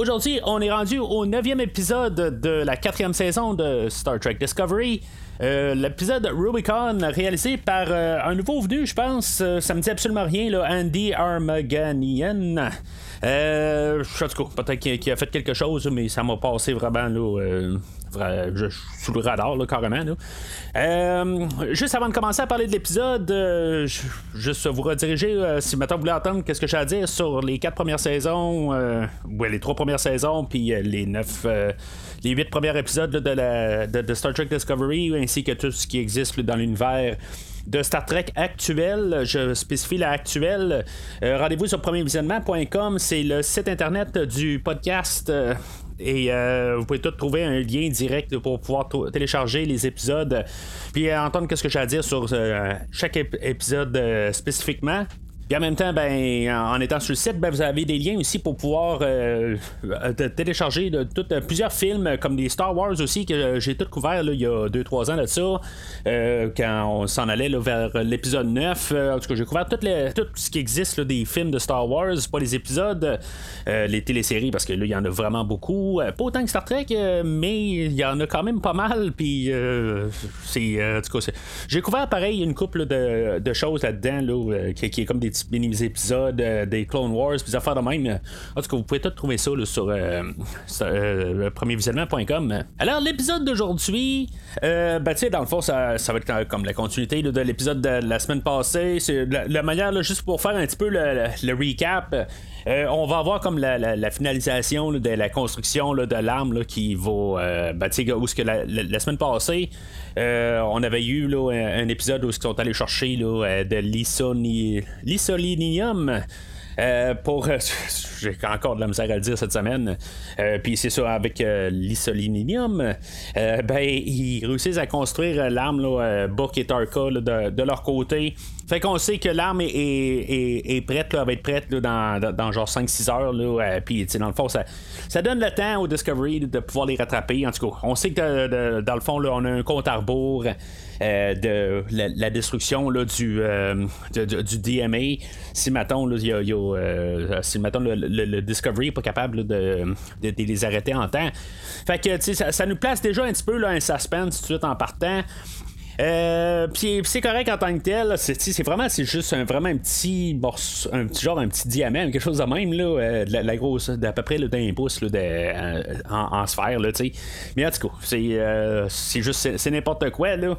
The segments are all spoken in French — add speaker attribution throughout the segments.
Speaker 1: Aujourd'hui, on est rendu au neuvième épisode de la quatrième saison de Star Trek Discovery. Euh, l'épisode Rubicon réalisé par euh, un nouveau venu, je pense. Euh, ça me dit absolument rien, là, Andy Armaganian. Euh, je sais pas, peut-être qu'il a fait quelque chose, mais ça m'a passé vraiment là, je, sous le radar, là, carrément. Euh, juste avant de commencer à parler de l'épisode, euh, juste vous rediriger, euh, si maintenant vous voulez entendre qu'est-ce que j'ai à dire sur les quatre premières saisons, ouais, les trois premières saisons, puis les neuf, les huit premiers épisodes de, la, de, Star Trek Discovery, ainsi que tout ce qui existe dans l'univers de Star Trek actuel. Je spécifie la actuelle. Rendez-vous sur premiervisionnement.com. C'est le site internet du podcast et euh, vous pouvez tout trouver un lien direct pour pouvoir télécharger les épisodes. Puis entendre ce que j'ai à dire sur euh, chaque épisode euh, spécifiquement? Puis en même temps, ben, en étant sur le site, ben, vous avez des liens aussi pour pouvoir euh, télécharger de, euh, plusieurs films, comme des Star Wars aussi, que j'ai tout couvert il y a 2-3 ans de ça, euh, quand on s'en allait vers l'épisode 9. en tout cas, j'ai couvert tout, ce qui existe des films de Star Wars, pas les épisodes, les téléséries, parce que là, il y en a vraiment beaucoup. pas autant que Star Trek, mais il y en a quand même pas mal. Puis, c'est. en tout cas, j'ai couvert pareil une couple de, choses là-dedans, là, qui, qui est comme des petits épisodes euh, des Clone Wars, puis des affaires de même. En tout cas, vous pouvez tout trouver ça sur, euh, euh. Alors, l'épisode d'aujourd'hui, ben, tu sais, dans le fond, ça, va être comme la continuité de l'épisode de la semaine passée. C'est la, manière, juste pour faire un petit peu le, recap. On va avoir comme la, finalisation de la construction de l'arme qui va. Ben, où ce que la, semaine passée, on avait eu un, épisode où ils sont allés chercher là, de l'Isolinium. Euh, pour. J'ai encore de la misère à le dire cette semaine. Euh, puis c'est ça, avec euh, l'isolinium, ben, ils réussissent à construire l'arme, Buck et Tarka, de, leur côté. Fait qu'on sait que l'arme est, prête, là, va être prête dans, dans, genre 5-6 heures. Là, puis, dans le fond, ça, ça donne le temps au Discovery de pouvoir les rattraper. En tout cas, on sait que dans le fond, là, on a un compte à rebours. Euh, de la, destruction là, du, euh, du DMA. Si maintenant, là, y a, euh, si maintenant le, Discovery n'est pas capable de, de, les arrêter en temps. Fait que ça, ça nous place déjà un petit peu là, un suspense tout de suite en partant. Euh, c'est correct en tant que tel. C'est vraiment, c'est juste un, vraiment un petit morceau, un petit genre, un petit diamant, quelque chose de même, là, de la, grosse, d'à peu près d'un pouce là, de, en, sphère, là, tu sais. Mais en tout cas, c'est juste, c'est n'importe quoi, là.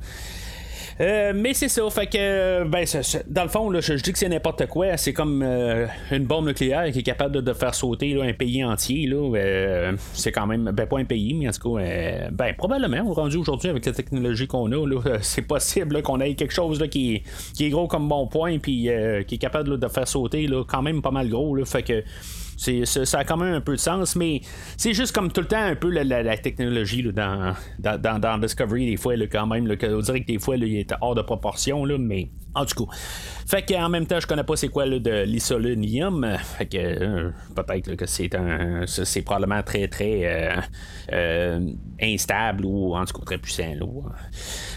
Speaker 1: Euh, mais c'est ça, fait que, ben, dans le fond, je, dis que c'est n'importe quoi. C'est comme euh, une bombe nucléaire qui est capable de, faire sauter un pays entier. Euh, c'est quand même, ben, pas un pays, mais en tout cas, ben, probablement, rendu aujourd'hui avec la technologie qu'on a, c'est possible qu'on ait quelque chose qui, qui, est gros comme bon point, puis qui est capable de faire sauter quand même pas mal gros. fait que ça a quand même un peu de sens, mais c'est juste comme tout le temps un peu la, technologie dans, dans, Discovery, des fois, quand même. Là, on dirait que des fois, il est hors de proportion, là, mais en tout cas. Fait qu'en même temps, je connais pas c'est quoi là, de l'isolonium. Fait que euh, peut-être que c'est un. C'est probablement très très euh, euh, instable ou en tout cas très puissant. Là.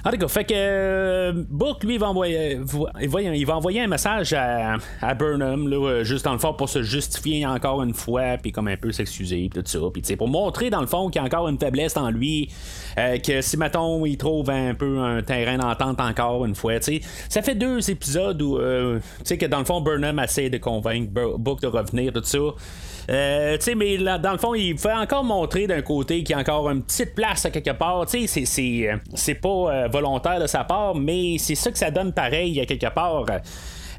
Speaker 1: En tout cas, fait que Book, lui, va envoyer, il va envoyer un message à, à Burnham, là, juste dans le fond, pour se justifier encore une fois, puis comme un peu s'excuser, tout ça. Puis pour montrer dans le fond qu'il y a encore une faiblesse en lui, que si mettons, il trouve un peu un terrain d'entente encore une fois, tu sais, ça fait deux épisodes où, euh, tu sais, que dans le fond, Burnham essaie de convaincre Book de revenir, tout ça. Euh, tu sais, mais là, dans le fond, il fait encore montrer d'un côté qu'il y a encore une petite place à quelque part. Tu sais, c'est, c'est, pas volontaire de sa part, mais c'est ça que ça donne pareil à quelque part.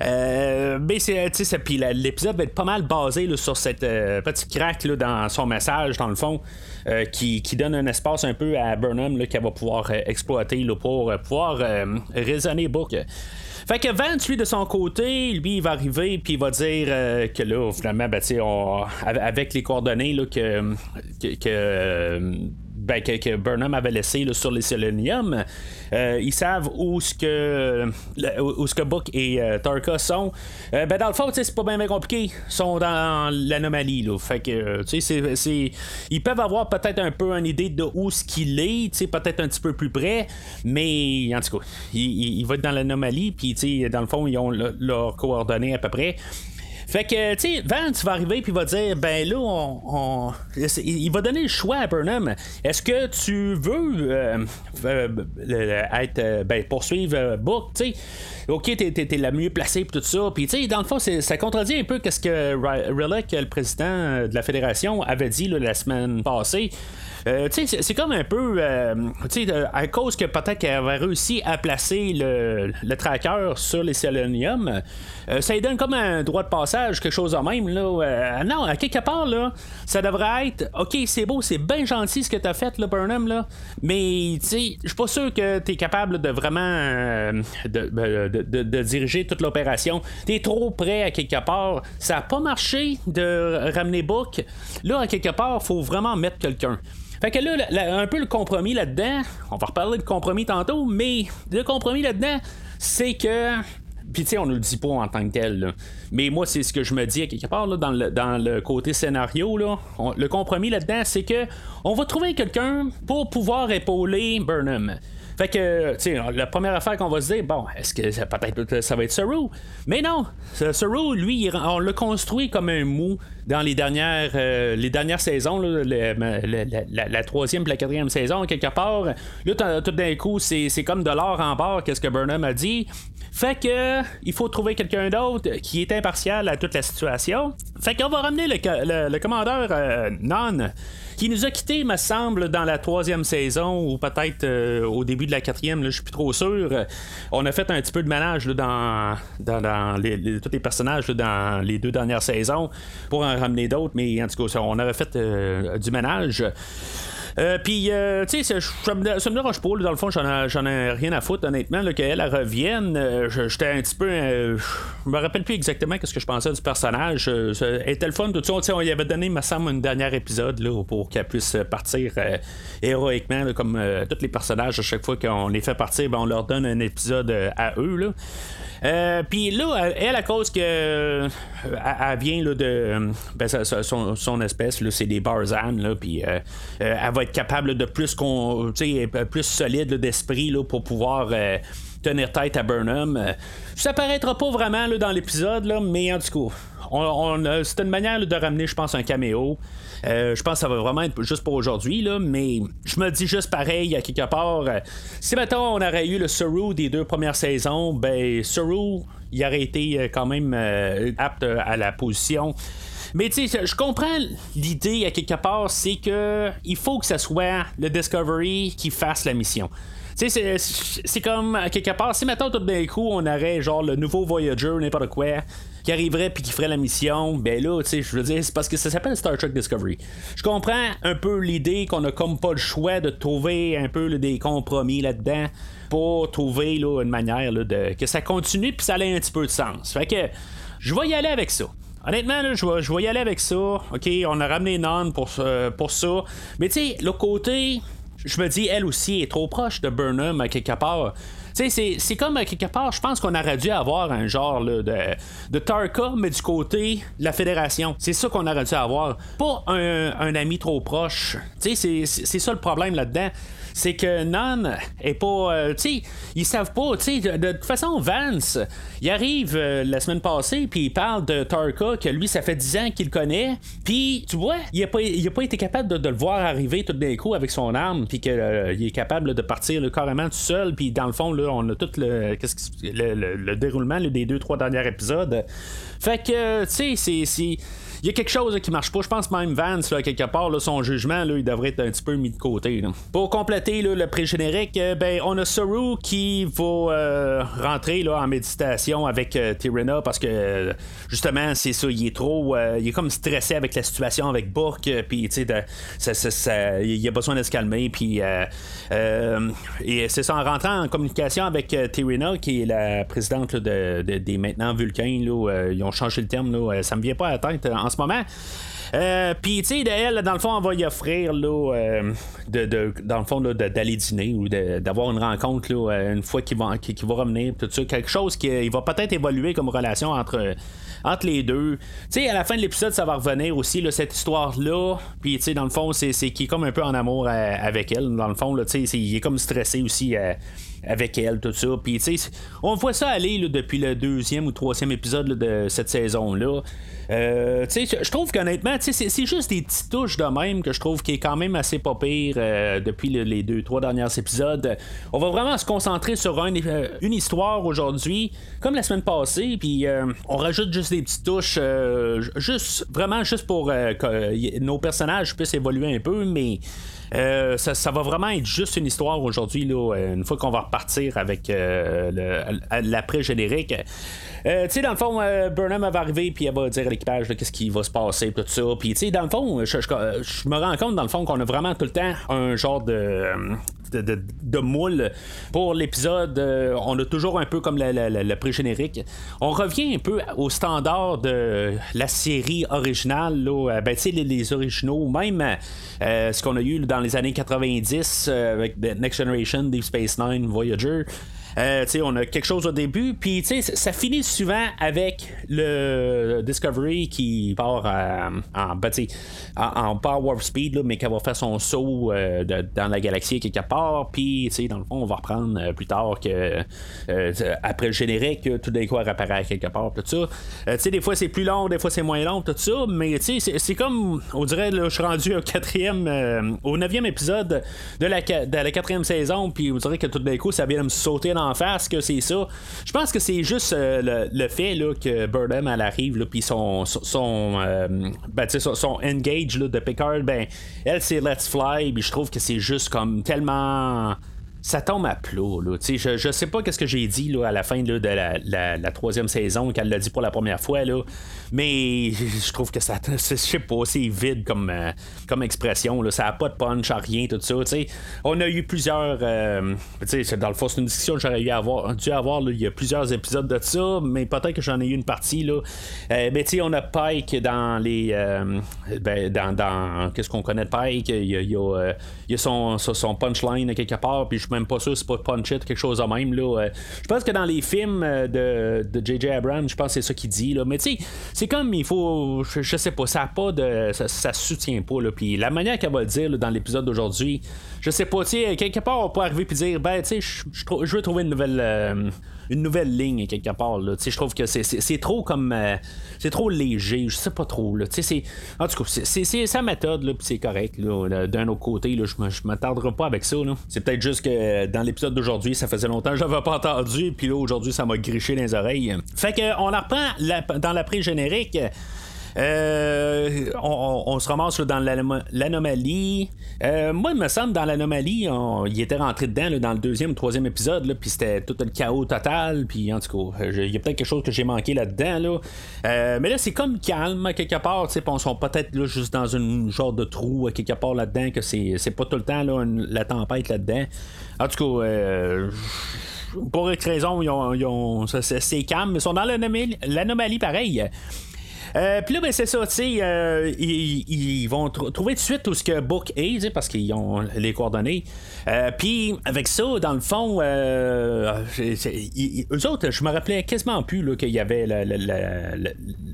Speaker 1: Euh, mais c'est, puis l'épisode va être pas mal basé sur cette petite craque là, dans son message, dans le fond, qui, qui, donne un espace un peu à Burnham qu'elle va pouvoir exploiter là, pour pouvoir raisonner Book. Fait que Vance, lui, de son côté, lui, il va arriver, puis il va dire euh, que là, finalement, ben, on, avec les coordonnées là, que, que, ben, que, Burnham avait laissé sur les Selenium. ils savent où ce que où ce que Book et Tarka sont. ben dans le fond, c'est pas bien, compliqué. Ils sont dans l'anomalie. Fait que c'est, ils peuvent avoir peut-être un peu une idée de où ce qu'il est, peut-être un petit peu plus près, mais en tout cas, il, va être dans l'anomalie, puis dans le fond, ils ont leurs coordonnées à peu près. Fait que, tu sais, Vance va arriver puis va dire, ben là, on, il va donner le choix à Burnham. Est-ce que tu veux euh, euh, être, euh, ben, poursuivre Book, tu sais? ok, t'es, la mieux placée pour tout ça. Puis, tu sais, dans le fond, ça contredit un peu ce que Relic, le président de la fédération, avait dit la semaine passée. Euh, c'est comme un peu, euh, à cause que peut-être qu'elle avait réussi à placer le, le tracker sur les Selenium, euh, ça lui donne comme un droit de passage, quelque chose de même. Là, non, à quelque part, là, ça devrait être, ok, c'est beau, c'est bien gentil ce que tu as fait, là, Burnham, là, mais je suis pas sûr que tu es capable de vraiment de, de, diriger toute l'opération. Tu es trop près à quelque part. Ça a pas marché de ramener Book. Là, à quelque part, faut vraiment mettre quelqu'un. Fait que là, un peu le compromis là-dedans, on va reparler de compromis tantôt, mais le compromis là-dedans, c'est que. Puis tu sais, on ne le dit pas en tant que tel, mais moi, c'est ce que je me dis à quelque part là, dans, le, dans le côté scénario. Là. le compromis là-dedans, c'est que on va trouver quelqu'un pour pouvoir épauler Burnham. Fait que, tu sais, la première affaire qu'on va se dire, bon, est-ce que peut-être ça va être Saru? Mais non, Saru, lui, on l'a construit comme un mou dans les dernières, euh, les dernières saisons, la, troisième et la quatrième saison, quelque part. Là, tout d'un coup, c'est, comme de l'or en barre, qu'est-ce que Burnham a dit. Fait que il faut trouver quelqu'un d'autre qui est impartial à toute la situation. Fait qu'on va ramener le, commandeur euh, Non qui nous a quitté, me semble, dans la troisième saison ou peut-être euh, au début de la quatrième, je suis plus trop sûr. On a fait un petit peu de ménage dans, dans, tous les personnages dans les deux dernières saisons pour en ramener d'autres, mais en tout cas, on avait fait euh, du ménage. Euh, puis, euh, tu sais, ça, me, dérange pas. dans le fond, j'en ai, rien à foutre, honnêtement, qu'elle revienne. Euh, j'étais un petit peu. je me rappelle plus exactement ce que je pensais du personnage. elle était le fun, tout ça. On y avait donné, me semble, un dernier épisode là, pour qu'elle puisse partir héroïquement, comme tous les personnages. À chaque fois qu'on les fait partir, ben, on leur donne un épisode à eux. Là. Euh, puis là, elle, à cause que euh, elle, vient là, de ben, son, espèce, c'est des Barzan, là, puis euh, elle va être capable de plus qu'on, plus solide d'esprit pour pouvoir tenir tête à Burnham. Ça paraîtra pas vraiment là, dans l'épisode, là, mais en tout cas, c'est une manière de ramener, je pense, un caméo. Euh, je pense que ça va vraiment être juste pour aujourd'hui, là, mais je me dis juste pareil, à quelque part. Euh, si maintenant on aurait eu le Suru des deux premières saisons, ben Suru, il aurait été euh, quand même apte à la position. Mais tu sais, je comprends l'idée à quelque part, c'est que il faut que ce soit le Discovery qui fasse la mission. Tu sais, c'est comme, à quelque part, si maintenant tout d'un coup, on aurait genre le nouveau Voyager, n'importe quoi, qui arriverait puis qui ferait la mission, ben là, tu sais, je veux dire, c'est parce que ça s'appelle Star Trek Discovery. Je comprends un peu l'idée qu'on a comme pas le choix de trouver un peu des compromis là-dedans pour trouver là, une manière de que ça continue puis ça ait un petit peu de sens. Fait que je vais y aller avec ça. Honnêtement, là, je, vais, je vais y aller avec ça. OK, on a ramené Non pour, euh, pour ça. Mais tu sais, le côté, je me dis, elle aussi est trop proche de Burnham à quelque part. C'est comme à quelque part, je pense qu'on aurait dû avoir un genre de, de Tarka, mais du côté de la fédération. C'est ça qu'on aurait dû avoir. Pas un, un ami trop proche. C'est ça le problème là-dedans c'est que Non est pas. Euh, ils savent pas. Tu de, toute façon, Vance, il arrive euh, la semaine passée, puis il parle de Tarka, que lui, ça fait 10 ans qu'il connaît. Puis, tu vois, il a pas, a pas été capable de, le voir arriver tout d'un coup avec son arme, puis qu'il euh, est capable de partir carrément tout seul. Puis, dans le fond, là, on a tout le, le, le, déroulement des deux, trois derniers épisodes. Fait que, tu sais, c'est il y a quelque chose qui marche pas. Je pense même Vance, là, quelque part, son jugement, là, il devrait être un petit peu mis de côté. Pour compléter le pré-générique, euh, ben, on a Saru qui va euh, rentrer là, en méditation avec euh, parce que justement, c'est ça, il est trop. il est comme stressé avec la situation avec Bourke, puis tu sais, il a besoin de se calmer, puis. et c'est ça, en rentrant en communication avec Tirena, qui est la présidente de, des maintenant Vulcains, là, ils ont changé le terme, là, ça me vient pas à la tête en ce moment. Euh, puis, tu sais, elle, dans le fond, on va y offrir, là, euh, de, dans le fond, d'aller dîner ou d'avoir une rencontre, là, euh, une fois qu'il va, va revenir, tout ça. Quelque chose qui va peut-être évoluer comme relation entre les deux. Tu sais, à la fin de l'épisode, ça va revenir aussi, là, cette histoire-là. Puis, tu sais, dans le fond, c'est qui est comme un peu en amour avec elle. Dans le fond, tu sais, il est comme stressé aussi avec elle, tout ça. Puis, tu sais, on voit ça aller depuis le deuxième ou troisième épisode de cette saison-là. Euh, je trouve qu'honnêtement, c'est juste des petites touches de même que je trouve qui est quand même assez pas pire euh, depuis les deux, trois derniers épisodes. On va vraiment se concentrer sur euh, une histoire aujourd'hui, comme la semaine passée, puis on rajoute juste des petites touches, juste vraiment juste pour que nos personnages puissent évoluer un peu, mais euh, ça, va vraiment être juste une histoire aujourd'hui, une fois qu'on va repartir avec euh, l'après-générique. Euh, tu sais, dans le fond, Burnham va arriver, puis elle va dire à l'équipage qu'est-ce qui va se passer, tout ça. Puis, tu sais, dans le fond, je, me rends compte, dans le fond, qu'on a vraiment tout le temps un genre de, de, moule pour l'épisode. on a toujours un peu comme le pré-générique. On revient un peu au standard de la série originale, là, ben, les, les originaux, même ce qu'on a eu dans les années 90 euh, avec Next Generation, Deep Space Nine, Voyager. Euh, on a quelque chose au début, puis ça finit souvent avec le Discovery qui part en, ben, en, power speed, mais qui va faire son saut euh, dans la galaxie quelque part, puis dans le fond, on va reprendre euh, plus tard que après le générique, tout d'un coup, apparaît quelque part, tout ça. des fois, c'est plus long, des fois, c'est moins long, tout ça, mais c'est comme, on dirait, je suis rendu au quatrième, au neuvième épisode de la, de la quatrième saison, puis on dirait que tout d'un coup, ça vient de me sauter dans en face que c'est ça. Je pense que c'est juste euh, le, fait là, que Burnham elle arrive, puis son, son, euh, ben, son, engage de Picard, ben, elle c'est Let's Fly, puis je trouve que c'est juste comme tellement ça tombe à plat. Là. Je, je sais pas qu'est-ce que j'ai dit là, à la fin de la, la, troisième saison, qu'elle l'a dit pour la première fois. Là. Mais je trouve que ça, je sais pas, c'est vide comme, euh, comme expression. Là. Ça n'a pas de punch, rien, tout ça. On a eu plusieurs. Euh, dans le fond, c'est une discussion que j'aurais avoir. Dû avoir il y a plusieurs épisodes de ça, mais peut-être que j'en ai eu une partie. Là. Euh, mais on a Pike dans les. Euh, ben, dans, dans qu'est-ce qu'on connaît de Pike? Il y a, a, a son, son, punchline quelque part, puis je même pas sûr c'est pas punch it, quelque chose de même. Là. Euh, je pense que dans les films euh, de, J.J. Abrams, je pense que c'est ça qu'il dit. Là. Mais tu sais, c'est comme il faut. Je, sais pas, ça a pas de. Ça, soutient pas. Là. Puis la manière qu'elle va le dire dans l'épisode d'aujourd'hui, je sais pas, tu sais, quelque part on peut arriver et dire, ben tu sais, je veux trouver une nouvelle. Euh, une nouvelle ligne quelque part. Là. Je trouve que c'est trop comme. Euh, c'est trop léger, je sais pas trop. Là. En tout cas, c'est sa méthode, là, c'est correct. D'un autre côté, là, je m'attarderai pas avec ça. C'est peut-être juste que dans l'épisode d'aujourd'hui, ça faisait longtemps que j'avais pas entendu, puis là, aujourd'hui, ça m'a griché les oreilles. Fait que on en reprend dans l'après-générique. Euh, on, se ramasse dans l'anomalie. Euh, moi, il me semble, dans l'anomalie, il était rentré dedans dans le deuxième ou troisième épisode, puis c'était tout le chaos total. Puis en tout cas, il y a peut-être quelque chose que j'ai manqué là-dedans. Là. Euh, mais là, c'est comme calme, quelque part. On sont peut-être juste dans un genre de trou, quelque part là-dedans, que c'est, pas tout le temps la tempête là-dedans. En tout cas, pour X raison, c'est, calme, mais ils sont dans l'anomalie pareil. Euh, puis là, ben, c'est ça, tu sais, euh, ils, vont trouver de suite où ce que Book est, parce qu'ils ont les coordonnées. Euh, puis avec ça, dans le fond, eux autres, je me rappelais quasiment plus qu'il y avait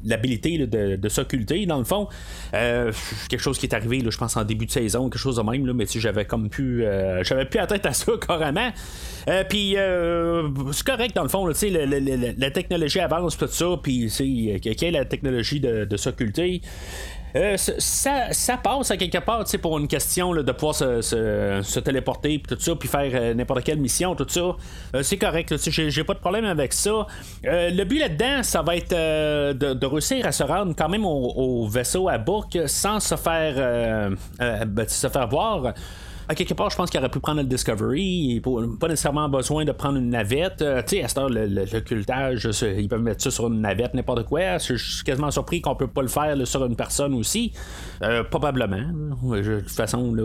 Speaker 1: l'habilité de, s'occulter, dans le fond. quelque chose qui est arrivé, je pense, en début de saison, quelque chose de même, là, mais j'avais comme pu. j'avais plus à tête à ça, carrément. puis c'est correct, dans le fond, tu sais, la technologie avance, tout ça, puis quelle est la technologie de, s'occulter. Euh, ça, passe à quelque part pour une question de pouvoir se, téléporter puis tout ça puis faire euh, n'importe quelle mission tout ça. Euh, c'est correct j'ai pas de problème avec ça. Le but là dedans ça va être de, réussir à se rendre quand même au, vaisseau à bouc sans se faire ben, se faire voir à quelque part, je pense qu'il aurait pu prendre le Discovery, pas nécessairement besoin de prendre une navette. tu sais, à cette heure, le, l'occultage, ils peuvent mettre ça sur une navette, n'importe quoi. Je suis quasiment surpris qu'on peut pas le faire sur une personne aussi. probablement. De toute façon,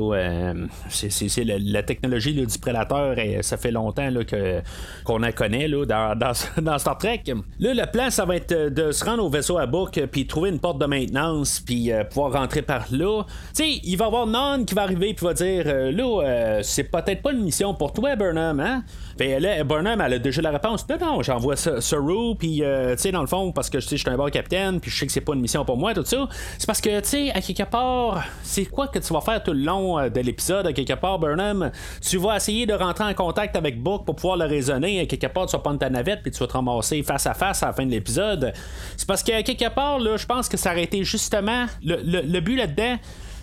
Speaker 1: c'est, la, technologie du prédateur, et ça fait longtemps que, qu'on en connaît dans, Star Trek. Là, le plan, ça va être de se rendre au vaisseau à Book, puis trouver une porte de maintenance, puis pouvoir rentrer par là. Tu sais, il va y avoir Non qui va arriver, puis va dire Là, c'est peut-être pas une mission pour toi, Burnham, hein? Puis là, Burnham, elle a déjà la réponse. Non, non, j'envoie Saru, puis, euh, tu sais, dans le fond, parce que je suis un bon capitaine, puis je sais que c'est pas une mission pour moi, tout ça. C'est parce que, tu sais, à quelque part, c'est quoi que tu vas faire tout le long euh, de l'épisode, à quelque part, Burnham? Tu vas essayer de rentrer en contact avec Book pour pouvoir le raisonner. À quelque part, tu vas prendre ta navette, puis tu vas te ramasser face à face à la fin de l'épisode. C'est parce qu'à quelque part, là, je pense que ça aurait été justement le but là-dedans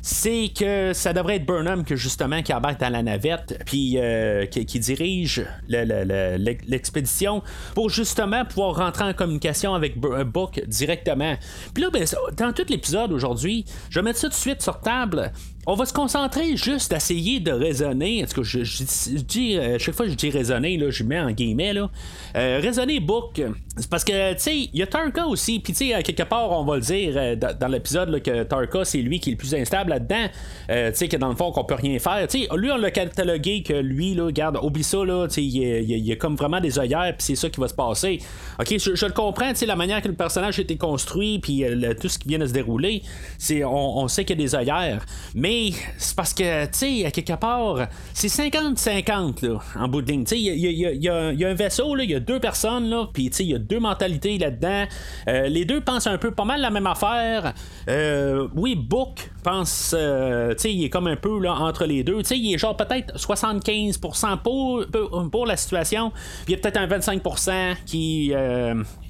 Speaker 1: c'est que ça devrait être Burnham que justement qui embarque dans la navette, puis euh, qui, dirige l'expédition pour justement pouvoir rentrer en communication avec Book directement. Puis là, ben, dans tout l'épisode aujourd'hui, je vais mettre ça tout de suite sur table on va se concentrer juste à essayer de raisonner. En tout cas, je, dis, euh, chaque fois que je dis raisonner, là, je mets en guillemets. Là. Euh, raisonner book. Parce que, tu sais, il y a Tarka aussi. Puis, tu sais, quelque part, on va le dire euh, dans, l'épisode que Tarka, c'est lui qui est le plus instable là-dedans. tu sais, que dans le fond, qu'on peut rien faire. Tu sais, lui, on l'a catalogué que lui, là, regarde, oublie ça, là. Tu sais, il y, a comme vraiment des œillères, puis c'est ça qui va se passer. Ok, je, le comprends, tu sais, la manière que le personnage a été construit, puis tout ce qui vient de se dérouler, c'est on, on sait qu'il y a des œillères. Mais c'est parce que, tu sais, à quelque part, c'est 50-50 en bout de ligne. Il y, a, un vaisseau, il y a deux personnes, là, puis il y a deux mentalités là-dedans. Euh, les deux pensent un peu pas mal la même affaire. Euh, oui, Book pense, euh, tu sais, il est comme un peu là, entre les deux. Tu sais, il est genre peut-être 75% pour, pour la situation, puis il y a peut-être un 25% qui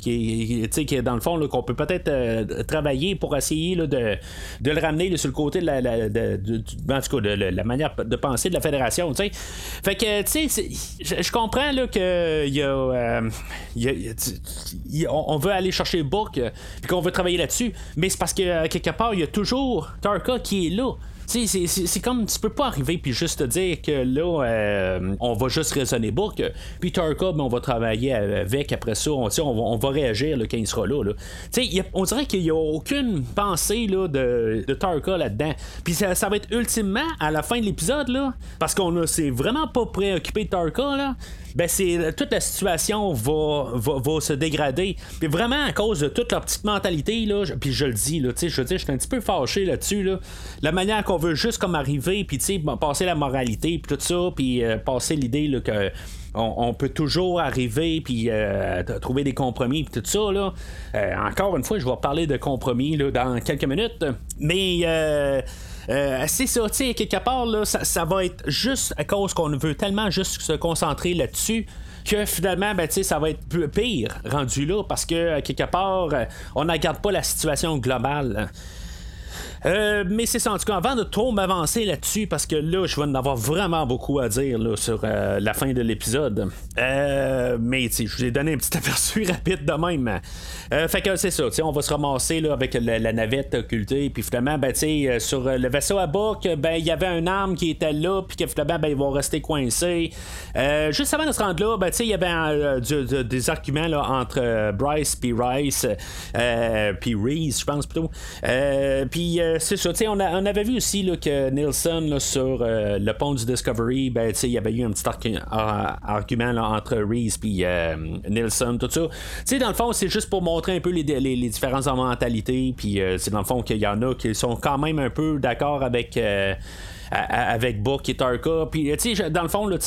Speaker 1: qui dans le fond qu'on peut peut-être euh, travailler pour essayer de, de, le ramener sur le côté de la, en tout cas, de, la manière de penser de la fédération. Fait que tu sais, je comprends là, que on, veut aller chercher Book puis qu'on veut travailler là-dessus, mais c'est parce que quelque part, il y a toujours Tarka qui est là c'est comme tu peux pas arriver puis juste te dire que là euh, on va juste raisonner Book puis Tarka ben, on va travailler avec après ça on, on, va, réagir là, quand il sera là, là. on dirait qu'il y a aucune pensée là, de, de Tarka là-dedans puis ça, va être ultimement à la fin de l'épisode là parce qu'on s'est vraiment pas préoccupé de Tarka là ben c'est toute la situation va, va, se dégrader. Puis vraiment à cause de toute leur petite mentalité là, puis je le dis là, je veux dire, je suis un petit peu fâché là-dessus là. La manière qu'on veut juste comme arriver, puis tu sais, passer la moralité, puis tout ça, puis euh, passer l'idée là que on, peut toujours arriver puis euh, trouver des compromis puis tout ça là. Euh, encore une fois, je vais parler de compromis là, dans quelques minutes, mais euh, c'est ça, tu sais, quelque part, là, ça, va être juste à cause qu'on veut tellement juste se concentrer là-dessus que finalement, ben, ça va être pire rendu là parce que quelque part, euh, on ne garde pas la situation globale. Euh, mais c'est ça, en tout cas, avant de trop m'avancer là-dessus, parce que là, je vais en avoir vraiment beaucoup à dire là, sur euh, la fin de l'épisode. Euh, mais je vous ai donné un petit aperçu rapide de même. fait que c'est ça, on va se ramasser là, avec la, navette occultée, puis finalement, ben, sur le vaisseau à bord, ben, il y avait un arme qui était là, puis que finalement, ben, ils vont rester coincés. juste avant de se rendre là, ben, il y avait des arguments là, entre Bryce puis Rice, puis Reese, je pense plutôt. puis c'est ça. On, on, avait vu aussi là, que Nielsen sur euh, le pont du Discovery, ben, il y avait eu un petit argument entre Reese et euh, Nielsen, tout ça. sais dans le fond, c'est juste pour montrer un peu les, les, les différences en mentalité. Puis euh, c'est dans le fond qu'il y en a qui sont quand même un peu d'accord avec avec Book et Tarka. Puis, tu sais, dans le fond, là,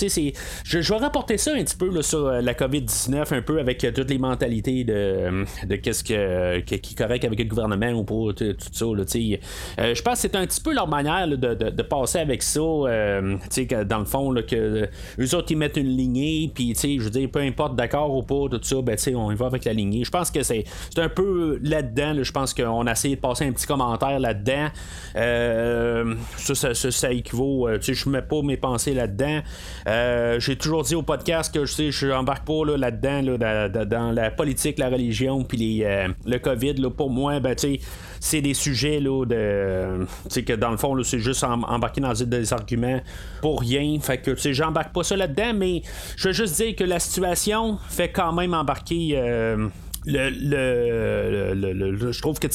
Speaker 1: je, vais rapporter ça un petit peu là, sur euh, la COVID-19, un peu avec euh, toutes les mentalités de, de qu'est-ce que, qui est correct avec le gouvernement ou pas, tout ça. Euh, je pense que c'est un petit peu leur manière de, de, passer avec ça, tu sais, dans le fond, là, que eux autres, ils mettent une lignée, puis, tu sais, je veux dire, peu importe d'accord ou pas, tout ça, ben, on y va avec la lignée. Je pense que c'est, un peu là-dedans, je pense qu'on a essayé de passer un petit commentaire là-dedans. ça, ça, ça, équivaut. tu sais, je mets pas mes pensées là-dedans. j'ai toujours dit au podcast que je sais, je n'embarque pas là, dedans dans, la politique, la religion, puis le COVID. Là, pour moi, ben, tu sais c'est des sujets là, de. Tu que dans le fond, c'est juste embarquer dans des arguments pour rien. Fait que, tu sais, j'embarque pas ça là-dedans, mais je veux juste dire que la situation fait quand même embarquer. Euh, le, le, je trouve que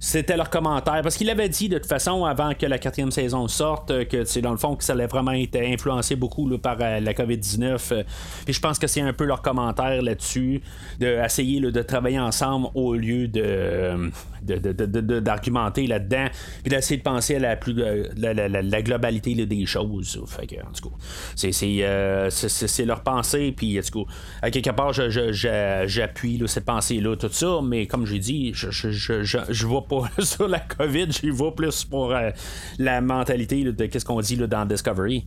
Speaker 1: c'était leur commentaire. Parce qu'il avait dit de toute façon avant que la quatrième saison sorte euh, que c'est dans le fond que ça allait vraiment être influencé beaucoup par euh, la COVID-19 euh, puis je pense que c'est un peu leur commentaire là-dessus d'essayer de, de travailler ensemble au lieu de d'argumenter là-dedans puis d'essayer de penser à la plus la, globalité des choses fait que, en tout cas c'est leur pensée puis en tout cas à quelque part j'appuie cette pensée là tout ça, mais comme j'ai dit, je, je, je, je, vois pas sur la COVID, j'y vois plus pour euh, la mentalité de qu'est-ce qu'on dit là, dans Discovery.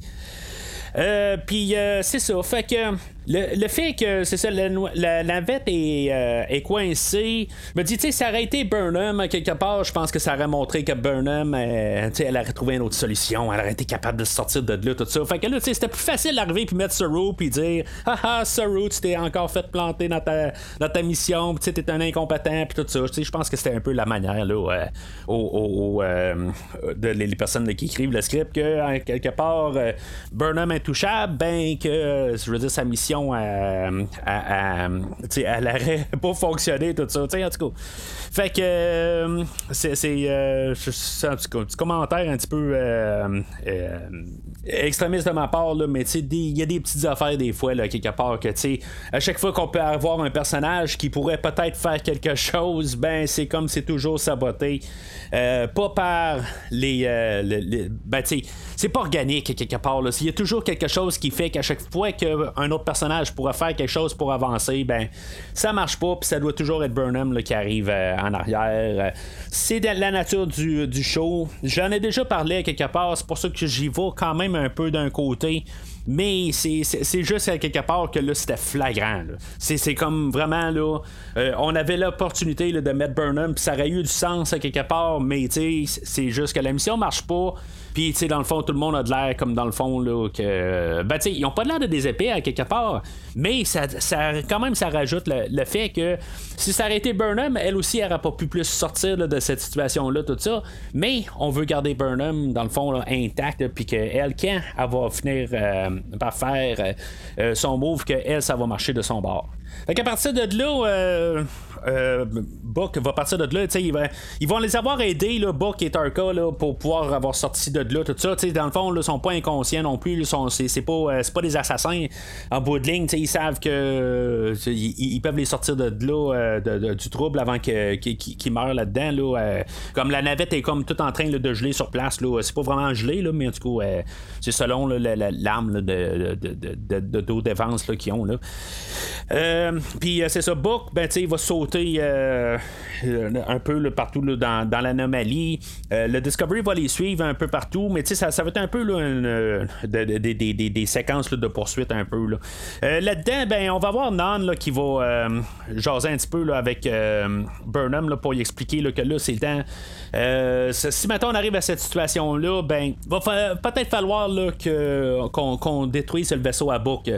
Speaker 1: Euh, puis euh, c'est ça. Fait que le, fait que c'est ça, la, navette est, euh, est coincée, me dit, tu sais, ça aurait été Burnham quelque part, je pense que ça aurait montré que Burnham, sais elle aurait trouvé une autre solution, elle aurait été capable de sortir de là, tout ça. Fait que là, tu sais, c'était plus facile d'arriver puis mettre Saru puis dire, haha, Saru, tu t'es encore fait planter dans ta, dans ta mission, tu sais, t'es un incompétent, puis tout ça. Tu sais, je pense que c'était un peu la manière, là, aux, de, les personnes qui écrivent le script, que quelque part, Burnham est touchable, ben que, je veux dire, sa mission, elle, elle, aurait pas fonctionné, tout ça. en tout cas. Fait que euh, c'est, euh, un petit, commentaire un petit peu euh, extrémiste de ma part, là, mais il y a des petites affaires des fois, là, quelque part, que à chaque fois qu'on peut avoir un personnage qui pourrait peut-être faire quelque chose, ben c'est comme c'est toujours saboté. pas par les. ben, tu c'est pas organique quelque part. Il y a toujours quelque chose qui fait qu'à chaque fois qu'un autre personnage pourra faire quelque chose pour avancer, ben ça marche pas, puis ça doit toujours être Burnham qui arrive euh, en arrière. C'est la nature du, show. J'en ai déjà parlé quelque part, c'est pour ça que j'y vais quand même un peu d'un côté. Mais c'est juste à quelque part que là, c'était flagrant. C'est comme vraiment là. Euh, on avait l'opportunité de mettre Burnham, puis ça aurait eu du sens à quelque part, mais c'est juste que la mission marche pas. Puis, tu sais, dans le fond, tout le monde a de l'air comme dans le fond, là, que. Ben, tu sais, ils ont pas de l'air de des épées à quelque part, mais ça, ça quand même, ça rajoute le, fait que si ça aurait été Burnham, elle aussi, elle n'aurait pas pu plus sortir de cette situation-là, tout ça. Mais on veut garder Burnham, dans le fond, là, intacte, puis qu'elle, quand elle va finir euh, par faire euh, son move, qu'elle, ça va marcher de son bord. Fait qu'à partir de là, euh, Buck va partir de là. ils vont les avoir aidés, là, Buck et Tarka, là, pour pouvoir avoir sorti de là, tout ça. Dans le fond, ils sont pas inconscients non plus. C'est pas, euh, pas des assassins en bout de ligne. Ils savent que euh, ils, peuvent les sortir de là, du trouble avant qu'ils meurent là-dedans. Là, comme la navette est comme tout en train de geler sur place. C'est pas vraiment gelé, mais en tout cas, c'est selon l'arme de, de, d'eau défense qu'ils ont. Puis c'est ça, Buck, ben, il va sauter euh, un peu partout dans, l'anomalie. Euh, le Discovery va les suivre un peu partout, mais ça, ça va être un peu euh, des séquences de poursuite un peu. Là. dedans ben, on va voir Nan qui va jaser un petit peu avec Burnham pour y expliquer que là, c'est le temps. si maintenant on arrive à cette situation-là, ben, va peut-être falloir qu'on, détruise le vaisseau à bouc.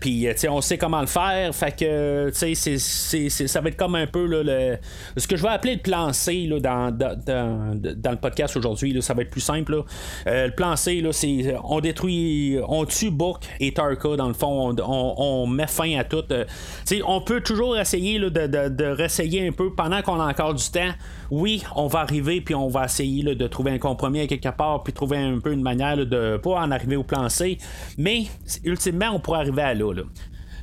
Speaker 1: Puis, on sait comment le faire. Fait que, ça va être comme un peu le, ce que je vais appeler le plan C dans, dans, le podcast aujourd'hui. Ça va être plus simple. Euh, le plan C, c'est on détruit, on tue Book et Tarka dans le fond. On, met fin à tout. Euh, on peut toujours essayer de, de, de réessayer un peu pendant qu'on a encore du temps. Oui, on va arriver puis on va essayer de trouver un compromis à quelque part puis trouver un peu une manière de pas en arriver au plan C. Mais ultimement, on pourrait arriver à là.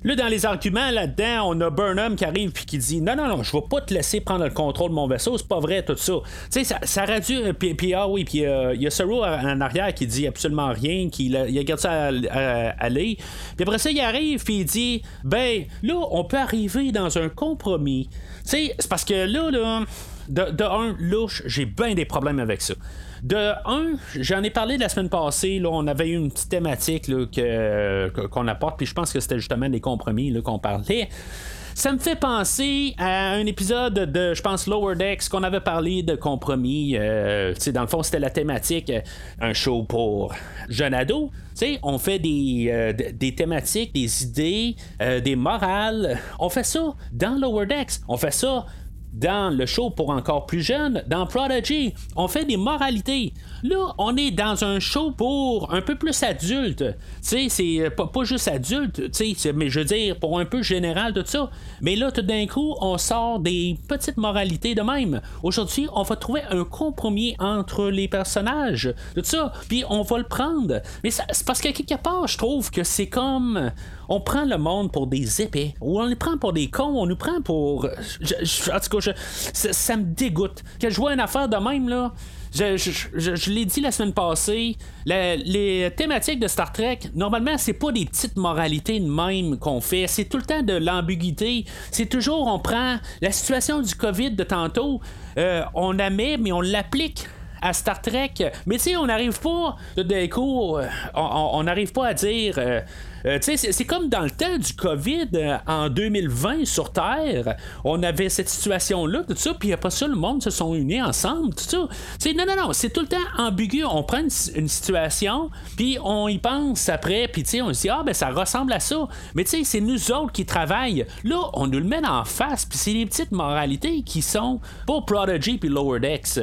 Speaker 1: Là. Dans les arguments là-dedans, on a Burnham qui arrive puis qui dit Non, non, non, je vais pas te laisser prendre le contrôle de mon vaisseau, c'est pas vrai, tout ça. Tu sais, ça, ça dû. Puis, puis ah oui, puis euh, il y a Saru en arrière qui dit absolument rien, qui il a gardé ça à, aller. Puis après ça, il arrive puis il dit Ben, là, on peut arriver dans un compromis. Tu sais, c'est parce que là, là, de, un, louche, j'ai bien des problèmes avec ça. De un, j'en ai parlé la semaine passée, là, on avait eu une petite thématique que, qu'on apporte, puis je pense que c'était justement des compromis là, qu'on parlait ça me fait penser à un épisode de, je pense, Lower Decks, qu'on avait parlé de compromis. Euh, dans le fond, c'était la thématique, euh, un show pour jeunes ados. on fait des, euh, des thématiques, des idées, des morales. On fait ça dans Lower Decks. On fait ça dans le show pour encore plus jeunes, dans Prodigy, on fait des moralités. Là, on est dans un show pour un peu plus adulte. Tu sais, c'est euh, pas, juste adulte, tu sais, mais je veux dire, pour un peu général, tout ça. Mais là, tout d'un coup, on sort des petites moralités de même. Aujourd'hui, on va trouver un compromis entre les personnages, tout ça, puis on va le prendre. Mais c'est parce qu'à quelque part, je trouve que c'est comme on prend le monde pour des épées, ou on les prend pour des cons, on nous prend pour. en tout cas, ça, me dégoûte. Que je vois une affaire de même, là. Je, l'ai dit la semaine passée, les thématiques de Star Trek, normalement, c'est pas des petites moralités de même qu'on fait, c'est tout le temps de l'ambiguïté. C'est toujours, on prend la situation du COVID de tantôt, euh, on la met, mais on l'applique à Star Trek. Mais tu sais, on n'arrive pas, d'un coup, euh, on n'arrive pas à dire. Euh, euh, c'est comme dans le temps du COVID en 2020 sur Terre. On avait cette situation-là, tout ça, puis après ça, le monde se sont unis ensemble, tout ça. sais non, non, non, c'est tout le temps ambigu. On prend une, situation, puis on y pense après, puis on se dit, ah, ben ça ressemble à ça. Mais tu sais, c'est nous autres qui travaillent. Là, on nous le met en face, puis c'est des petites moralités qui sont pour Prodigy puis Lower Decks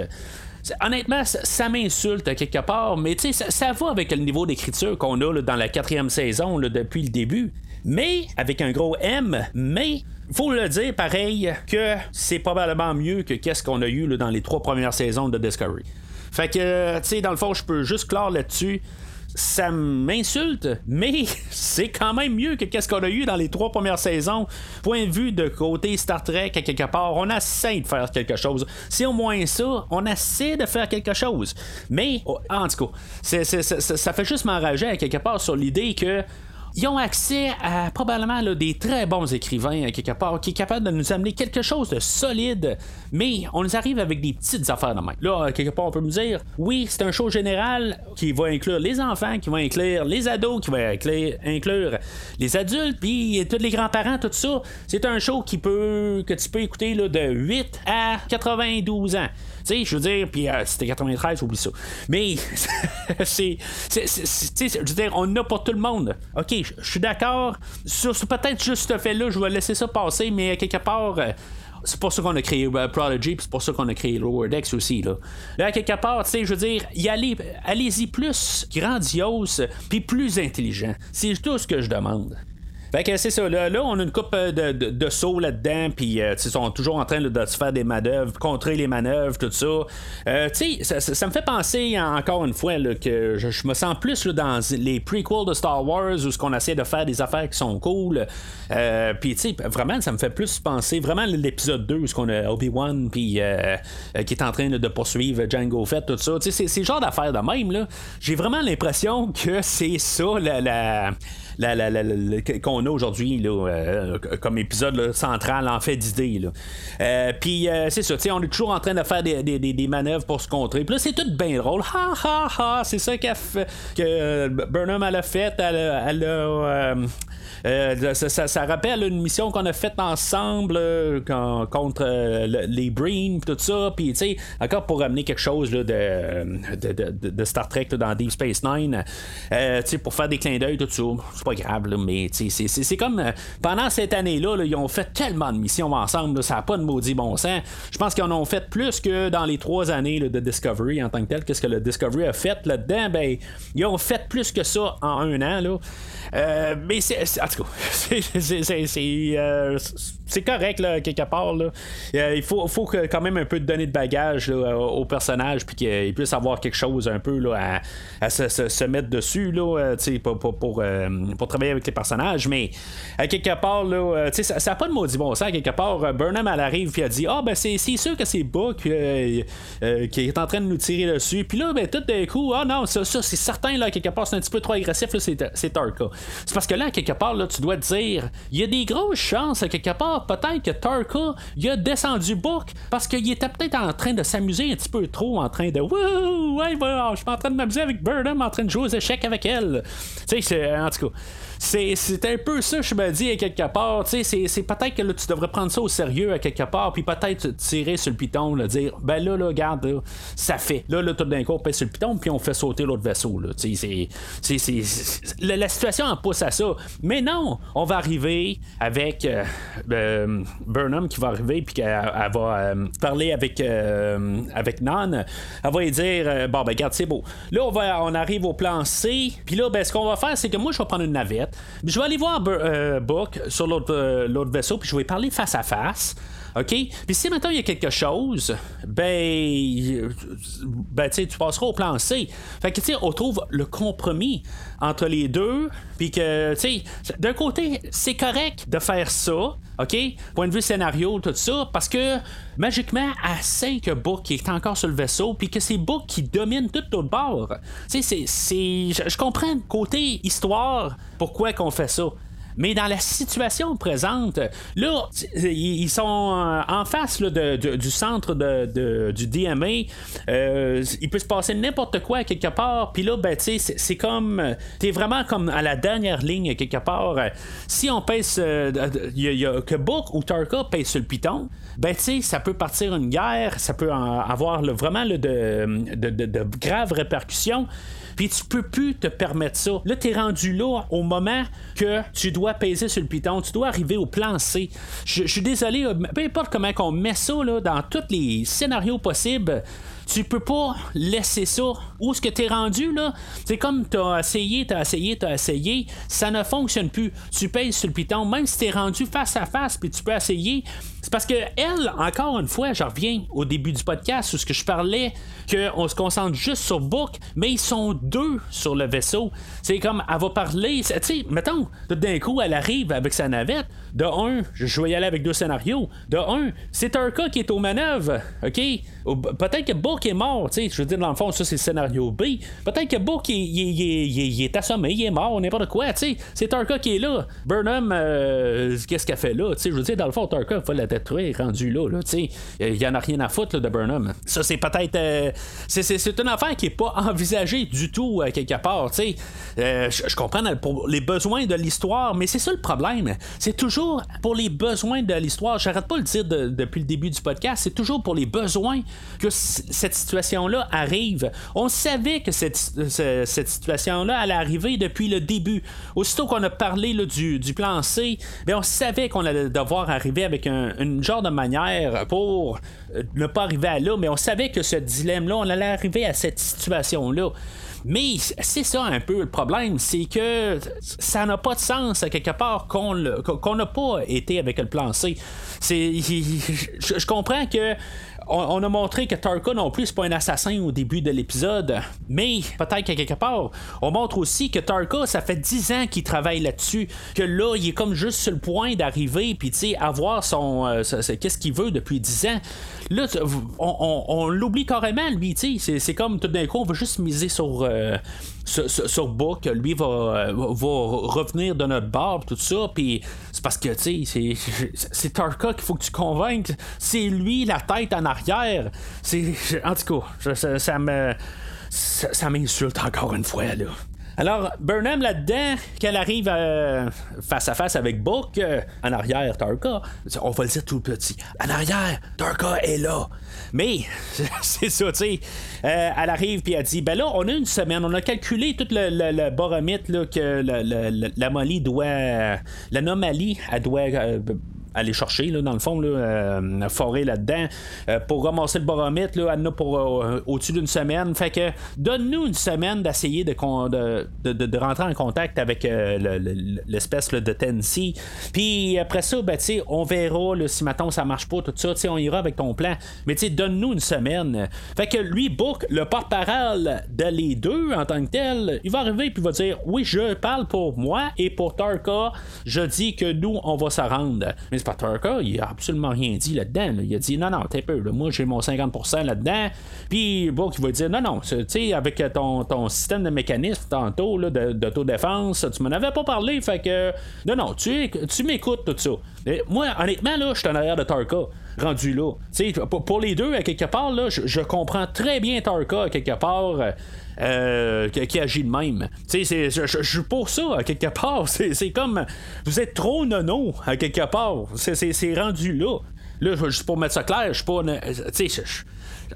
Speaker 1: honnêtement, ça, m'insulte quelque part, mais tu sais, ça, va avec le niveau d'écriture qu'on a dans la quatrième saison depuis le début. Mais, avec un gros M, mais faut le dire pareil que c'est probablement mieux que qu'est-ce qu'on a eu dans les trois premières saisons de Discovery. Fait que, tu sais, dans le fond, je peux juste clore là-dessus ça m'insulte, mais c'est quand même mieux que qu'est-ce qu'on a eu dans les trois premières saisons. Point de vue de côté Star Trek, à quelque part, on essaie de faire quelque chose. C'est au moins ça, on essaie de faire quelque chose. Mais, en tout cas, ça fait juste m'enrager à quelque part sur l'idée que ils ont accès à probablement des très bons écrivains, à quelque part, qui est capable de nous amener quelque chose de solide, mais on nous arrive avec des petites affaires de main. Là, quelque part, on peut me dire, oui, c'est un show général qui va inclure les enfants, qui va inclure les ados, qui va inclure, les adultes, puis tous les grands-parents, tout ça. C'est un show qui peut que tu peux écouter de 8 à 92 ans je veux dire, puis euh, c'était 93, oublie ça. Mais, c'est. Je veux dire, on a pour tout le monde. Ok, je suis d'accord. Sur, peut-être juste ce fait-là, je vais laisser ça passer, mais quelque part. Euh, c'est pour ça qu'on a créé euh, Prodigy, puis c'est pour ça qu'on a créé Lower Decks aussi. Là, là quelque part, tu sais, je veux dire, y allez, allez-y plus grandiose, puis plus intelligent. C'est tout ce que je demande. Fait que c'est ça. Là, on a une coupe euh, de, de, sauts là-dedans, puis euh, ils sont toujours en train de se faire des manœuvres, contrer les manœuvres, tout ça. Euh, tu sais, ça, me fait penser encore une fois que je, me sens plus dans les prequels de Star Wars où ce qu'on essaie de faire des affaires qui sont cool. puis tu sais, vraiment, ça me fait plus penser vraiment l'épisode 2 où ce qu'on a Obi-Wan puis qui est en train de poursuivre Django Fett, tout ça. Tu sais, c'est le genre d'affaires de même là. J'ai vraiment l'impression que c'est ça la, la qu'on a aujourd'hui euh, comme épisode central en fait d'idées. Euh, puis euh, c'est ça, on est toujours en train de faire des, des, des, manœuvres pour se contrer. Puis là, c'est tout bien drôle. Ha ha ha! C'est ça que Burnham elle a fait. Elle, a. ça, rappelle une mission qu'on a faite ensemble contre les Breen tout ça. Puis, tu sais, encore pour ramener quelque chose de, de, Star Trek dans Deep Space Nine, tu sais, pour faire des clins d'œil, tout ça pas grave, mais c'est comme euh, pendant cette année-là, ils ont fait tellement de missions ensemble, ça n'a pas de maudit bon sens. Je pense qu'ils en ont fait plus que dans les trois années de Discovery en tant que tel. Qu'est-ce que le Discovery a fait là-dedans? Ben, ils ont fait plus que ça en un an. Là. Euh, mais c'est. En tout cas, c'est correct, là, quelque part. Là. Euh, il faut, faut quand même un peu donner de bagage au personnage, puis qu'il puisse avoir quelque chose un peu là, à, se, mettre dessus, là, pour, pour, pour, pour, travailler avec les personnages. Mais à quelque part, là, ça n'a pas de maudit bon sens. quelque part, Burnham, elle arrive, puis elle dit Ah, ben c'est sûr que c'est Buck qui est en train de nous tirer dessus. Puis là, ben, tout d'un coup, ah non, ça, ça c'est certain, là, quelque part, c'est un petit peu trop agressif, c'est Tarka. C'est parce que là, quelque part, là, tu dois te dire, il y a des grosses chances, quelque part, peut-être que Tarka, il a descendu Book parce qu'il était peut-être en train de s'amuser un petit peu trop, en train de, wouh, ouais, je suis en train de m'amuser avec Burnham, en train de jouer aux échecs avec elle. Tu sais, en tout cas. C'est, un peu ça, je me dis, à quelque part. C'est, c'est peut-être que là, tu devrais prendre ça au sérieux à quelque part, puis peut-être tirer sur le piton, là, dire, ben là, là, regarde, ça fait. Là, là, tout d'un coup, on pèse sur le piton, puis on fait sauter l'autre vaisseau. Là. La, situation en pousse à ça. Mais non, on va arriver avec euh, euh, Burnham qui va arriver, puis qu'elle va euh, parler avec, avec Nan. Elle va lui dire, bon, ben, regarde, c'est beau. Là, on, va, on arrive au plan C, puis là, ben, ce qu'on va faire, c'est que moi, je vais prendre une navette, je vais aller voir Book sur l'autre, l'autre vaisseau, puis je vais parler face à face. OK? Puis si maintenant il y a quelque chose, ben, ben tu passeras au plan C. Fait que, tu sais, on trouve le compromis entre les deux, puis que, tu sais, d'un côté, c'est correct de faire ça, OK? Point de vue scénario, tout ça, parce que magiquement, à 5 Book qui est encore sur le vaisseau, puis que c'est Book qui domine tout l'autre bord. Tu sais, c'est. Je comprends côté histoire pourquoi qu'on fait ça. Mais dans la situation présente, là, ils sont en face du centre de, du DMA. Euh, il peut se passer n'importe quoi quelque part. Puis là, ben, tu sais, c'est comme. T'es vraiment comme à la dernière ligne quelque part. Si on pèse. Euh, y, a que Book ou Tarka pèse sur le piton, ben, tu sais, ça peut partir une guerre, ça peut avoir vraiment de, de graves répercussions. Puis tu peux plus te permettre ça. Là, tu es rendu là au moment que tu dois peser sur le piton, tu dois arriver au plan C. Je suis désolé, peu importe comment on met ça là, dans tous les scénarios possibles tu peux pas laisser ça. Où est-ce que tu es rendu, là? C'est comme tu as essayé, tu as essayé, tu as essayé, ça ne fonctionne plus. Tu payes sur le piton, même si tu es rendu face à face, puis tu peux essayer. C'est parce que elle, encore une fois, je reviens au début du podcast où ce que je parlais, qu'on se concentre juste sur Book, mais ils sont deux sur le vaisseau. C'est comme, elle va parler, tu sais, mettons, d'un coup, elle arrive avec sa navette. De un, je vais y aller avec deux scénarios. De un, c'est cas qui est aux manœuvres, OK? Peut-être que Book est mort, tu sais, je veux dire, dans le fond, ça, c'est le scénario B. Peut-être que Book, il, est assommé, il est mort, n'importe quoi, tu sais. C'est Tarka qui est là. Burnham, euh, qu'est-ce qu'elle fait là, tu sais, je veux dire, dans le fond, Tarka, il faut la détruire, rendu là, là tu sais. Il y en a rien à foutre, de Burnham. Ça, c'est peut-être... Euh, c'est une affaire qui est pas envisagée du tout, euh, quelque part, tu sais. je comprends les besoins de l'histoire, mais c'est ça le problème. C'est toujours pour les besoins de l'histoire. J'arrête pas de le dire depuis le début du podcast. C'est toujours pour les besoins que cette situation-là arrive. On savait que cette, situation-là allait arriver depuis le début. Aussitôt qu'on a parlé du, du, plan C, bien, on savait qu'on allait devoir arriver avec un, une genre de manière pour euh, ne pas arriver à là, mais on savait que ce dilemme-là, on allait arriver à cette situation-là. Mais c'est ça un peu le problème, c'est que ça n'a pas de sens à quelque part qu'on n'a pas été avec le plan C. je comprends que on, a montré que Tarka non plus c'est pas un assassin au début de l'épisode, mais peut-être qu'à quelque part, on montre aussi que Tarka, ça fait 10 ans qu'il travaille là-dessus, que là, il est comme juste sur le point d'arriver, puis tu sais, avoir son. Euh, qu'est-ce qu'il veut depuis 10 ans. Là, on, l'oublie carrément, lui, tu sais, c'est comme tout d'un coup, on va juste miser sur. Euh, sur, Book, lui va, euh, va revenir de notre barbe, tout ça, puis c'est parce que, tu sais, c'est Tarka qu'il faut que tu convainques. C'est lui la tête en arrière. C'est, en tout cas, ça. Ça, m'insulte encore une fois, là. Alors, Burnham là-dedans, qu'elle arrive euh, face à face avec Book, euh, en arrière, Tarka, on va le dire tout petit. En arrière, Tarka est là. Mais, c'est ça, tu sais. Euh, elle arrive puis elle dit ben là, on a une semaine, on a calculé tout le, baromètre là, que la Molly doit. L'anomalie, elle doit aller chercher, là, dans le fond, là, euh, forer là-dedans, euh, pour ramasser le baromètre, là, pour euh, au-dessus d'une semaine. Fait que donne-nous une semaine d'essayer de, de, de, rentrer en contact avec l'espèce de Tennessee. Puis après ça, ben, on verra si maintenant ça marche pas, tout ça, on ira avec ton plan. Mais donne-nous une semaine. Fait que lui, Book, le porte-parole de les deux en tant que tel, il va arriver puis il va dire Oui, je parle pour moi et pour Tarka, je dis que nous, on va se rendre. Mais il a absolument rien dit là-dedans. Il a dit non, non, t'es peu, moi j'ai mon 50% là-dedans. Puis bon, qui va dire non, non, tu sais, avec ton, ton système de mécanisme tantôt d'autodéfense, tu m'en avais pas parlé, fait que non, non, tu, tu m'écoutes tout ça. moi, honnêtement, là, je suis en arrière de Tarka rendu là. Pour, les deux, à quelque part, là, je, comprends très bien Tarka, à quelque part. Qui, agit de même. Je suis pour ça, à quelque part. C'est comme. Vous êtes trop nono, à quelque part. C'est rendu là. Là, juste pour mettre ça clair, je suis pas. Sais,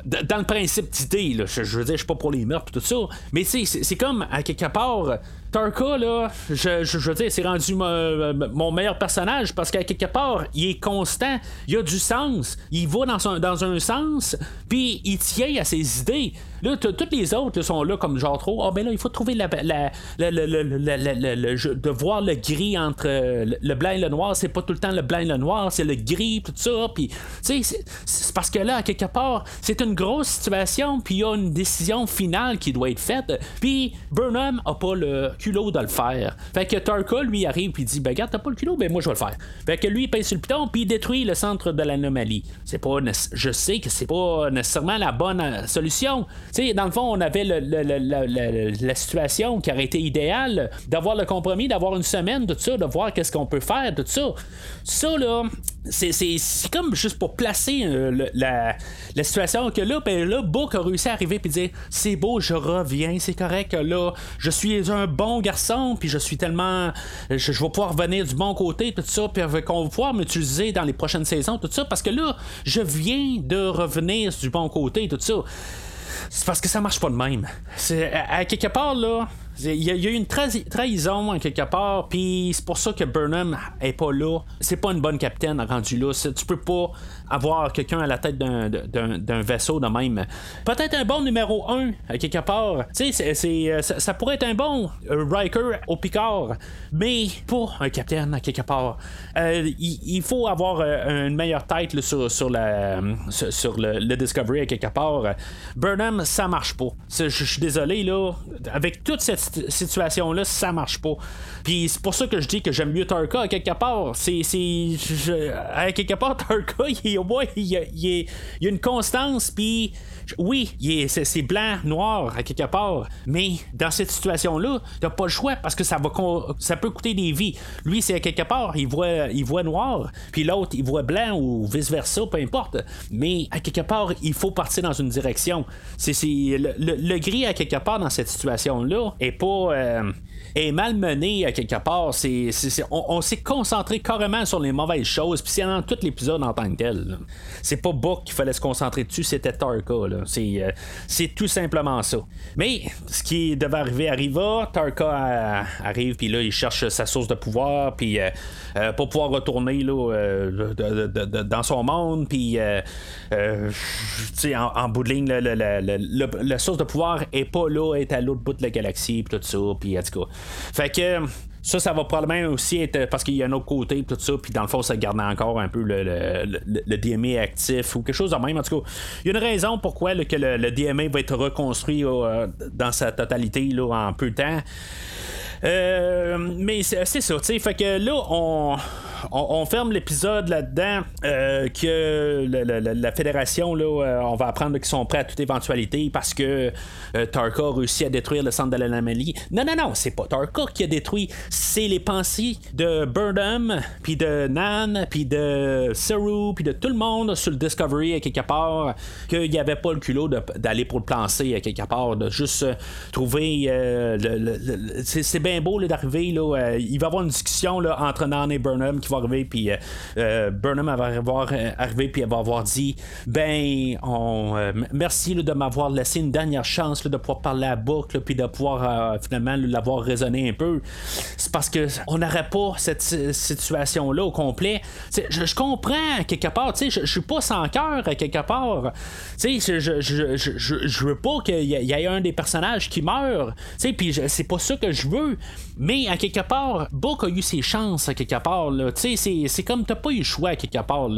Speaker 1: dans le principe d'idée, je, je veux dire, je suis pas pour les meurtres et tout ça, mais c'est comme, à quelque part, Tarka, là, je, je, veux dire, c'est rendu mon meilleur personnage parce qu'à quelque part, il est constant, il a du sens, il va dans, un, dans un sens, puis il tient à ses idées. Là, toutes les autres sont là comme genre trop. Ah, ben là, il faut trouver la, de voir le gris entre le blanc et le noir. C'est pas tout le temps le blanc et le noir, c'est le gris, tout ça. Puis, tu sais, c'est parce que là, à quelque part, c'est une grosse situation, puis il y a une décision finale qui doit être faite. Puis, Burnham a pas le culot de le faire. Fait que Tarka, lui, arrive, puis dit Ben, regarde, t'as pas le culot, ben, moi, je vais le faire. Fait que lui, il pèse sur le piton, puis il détruit le centre de l'anomalie. C'est pas. Je sais que c'est pas nécessairement la bonne euh, solution sais, dans le fond, on avait la situation qui aurait été idéale d'avoir le compromis, d'avoir une semaine, tout ça, de voir qu'est-ce qu'on peut faire, tout ça. Ça, là, c'est comme juste pour placer euh, la, situation que là, ben là, Book a réussi à arriver et dire c'est beau, je reviens, c'est correct, là, je suis un bon garçon, puis je suis tellement. Je, vais pouvoir venir du bon côté, tout ça, puis qu'on va pouvoir m'utiliser dans les prochaines saisons, tout ça, parce que là, je viens de revenir du bon côté, tout ça. C'est parce que ça marche pas de même. À, quelque part, là, il y, a eu une trahison en quelque part, puis c'est pour ça que Burnham est pas là. C'est pas une bonne capitaine rendu là. Tu peux pas avoir quelqu'un à la tête d'un vaisseau de même. Peut-être un bon numéro 1 à quelque part. Tu sais, euh, ça, pourrait être un bon euh, Riker au Picard, mais pas un capitaine à quelque part. Euh, il, faut avoir une meilleure tête sur, sur, la, sur, le, Discovery à quelque part. Burnham, ça marche pas. Je suis désolé, là. Avec toute cette situation-là, ça marche pas. Puis c'est pour ça que je dis que j'aime mieux Tarka à quelque part. C'est. Quelque part, Tarka, il, au il, y a une constance, puis oui, c'est blanc, noir à quelque part, mais dans cette situation-là, t'as pas le choix parce que ça va ça peut coûter des vies. Lui, c'est à quelque part, il voit, il voit noir, puis l'autre, il voit blanc ou vice-versa, peu importe. Mais à quelque part, il faut partir dans une direction. Le, gris à quelque part dans cette situation-là est pas. Euh, est mal mené à quelque part. C'est, on, s'est concentré carrément sur les mauvaises choses, puis c'est dans tout l'épisode en tant que tel. C'est pas Buck qu'il fallait se concentrer dessus, c'était Tarka. C'est, euh, c'est tout simplement ça. Mais ce qui devait arriver arriva. Tarka euh, arrive, puis là, il cherche sa source de pouvoir, puis euh, pour pouvoir retourner là, dans son monde, puis en, en bout de ligne, la source de pouvoir est pas là, est à l'autre bout de la galaxie, puis tout ça, puis en tout cas. Fait que. Ça, ça va probablement aussi être parce qu'il y a un autre côté, tout ça, puis dans le fond, ça garde encore un peu le, le, DMA actif ou quelque chose de même. En tout cas, il y a une raison pourquoi que le, DMA va être reconstruit euh, dans sa totalité là, en peu de temps. Euh, mais c'est ça, tu sais. Fait que là, on, on, ferme l'épisode là-dedans euh, que la, fédération, là, euh, on va apprendre qu'ils sont prêts à toute éventualité parce que Tarka a réussi à détruire le centre de l'anomalie. Non, non, non, c'est pas Tarka qui a détruit, c'est les pensées de Burnham, puis de Nan, puis de Saru, puis de tout le monde sur le Discovery à quelque part, qu'il n'y avait pas le culot d'aller pour le plancer à quelque part, de juste trouver. c'est bien beau d'arriver. Là, euh, il va y avoir une discussion là, entre Nan et Burnham qui va arriver. Puis euh, euh, Burnham va avoir, arrivé. Puis elle va avoir dit Ben, on, merci de m'avoir laissé une dernière chance de pouvoir parler à boucle. Puis de pouvoir finalement l'avoir raisonné un peu. C'est parce que on n'aurait pas cette situation-là au complet. Je, comprends quelque part. Je, je suis pas sans cœur quelque part. Je, je, je, je, je veux pas qu'il y, ait un des personnages qui meurt. Puis c'est pas ça que je veux. Mais à quelque part, Book a eu ses chances à quelque part. C'est comme t'as pas eu le choix à quelque part.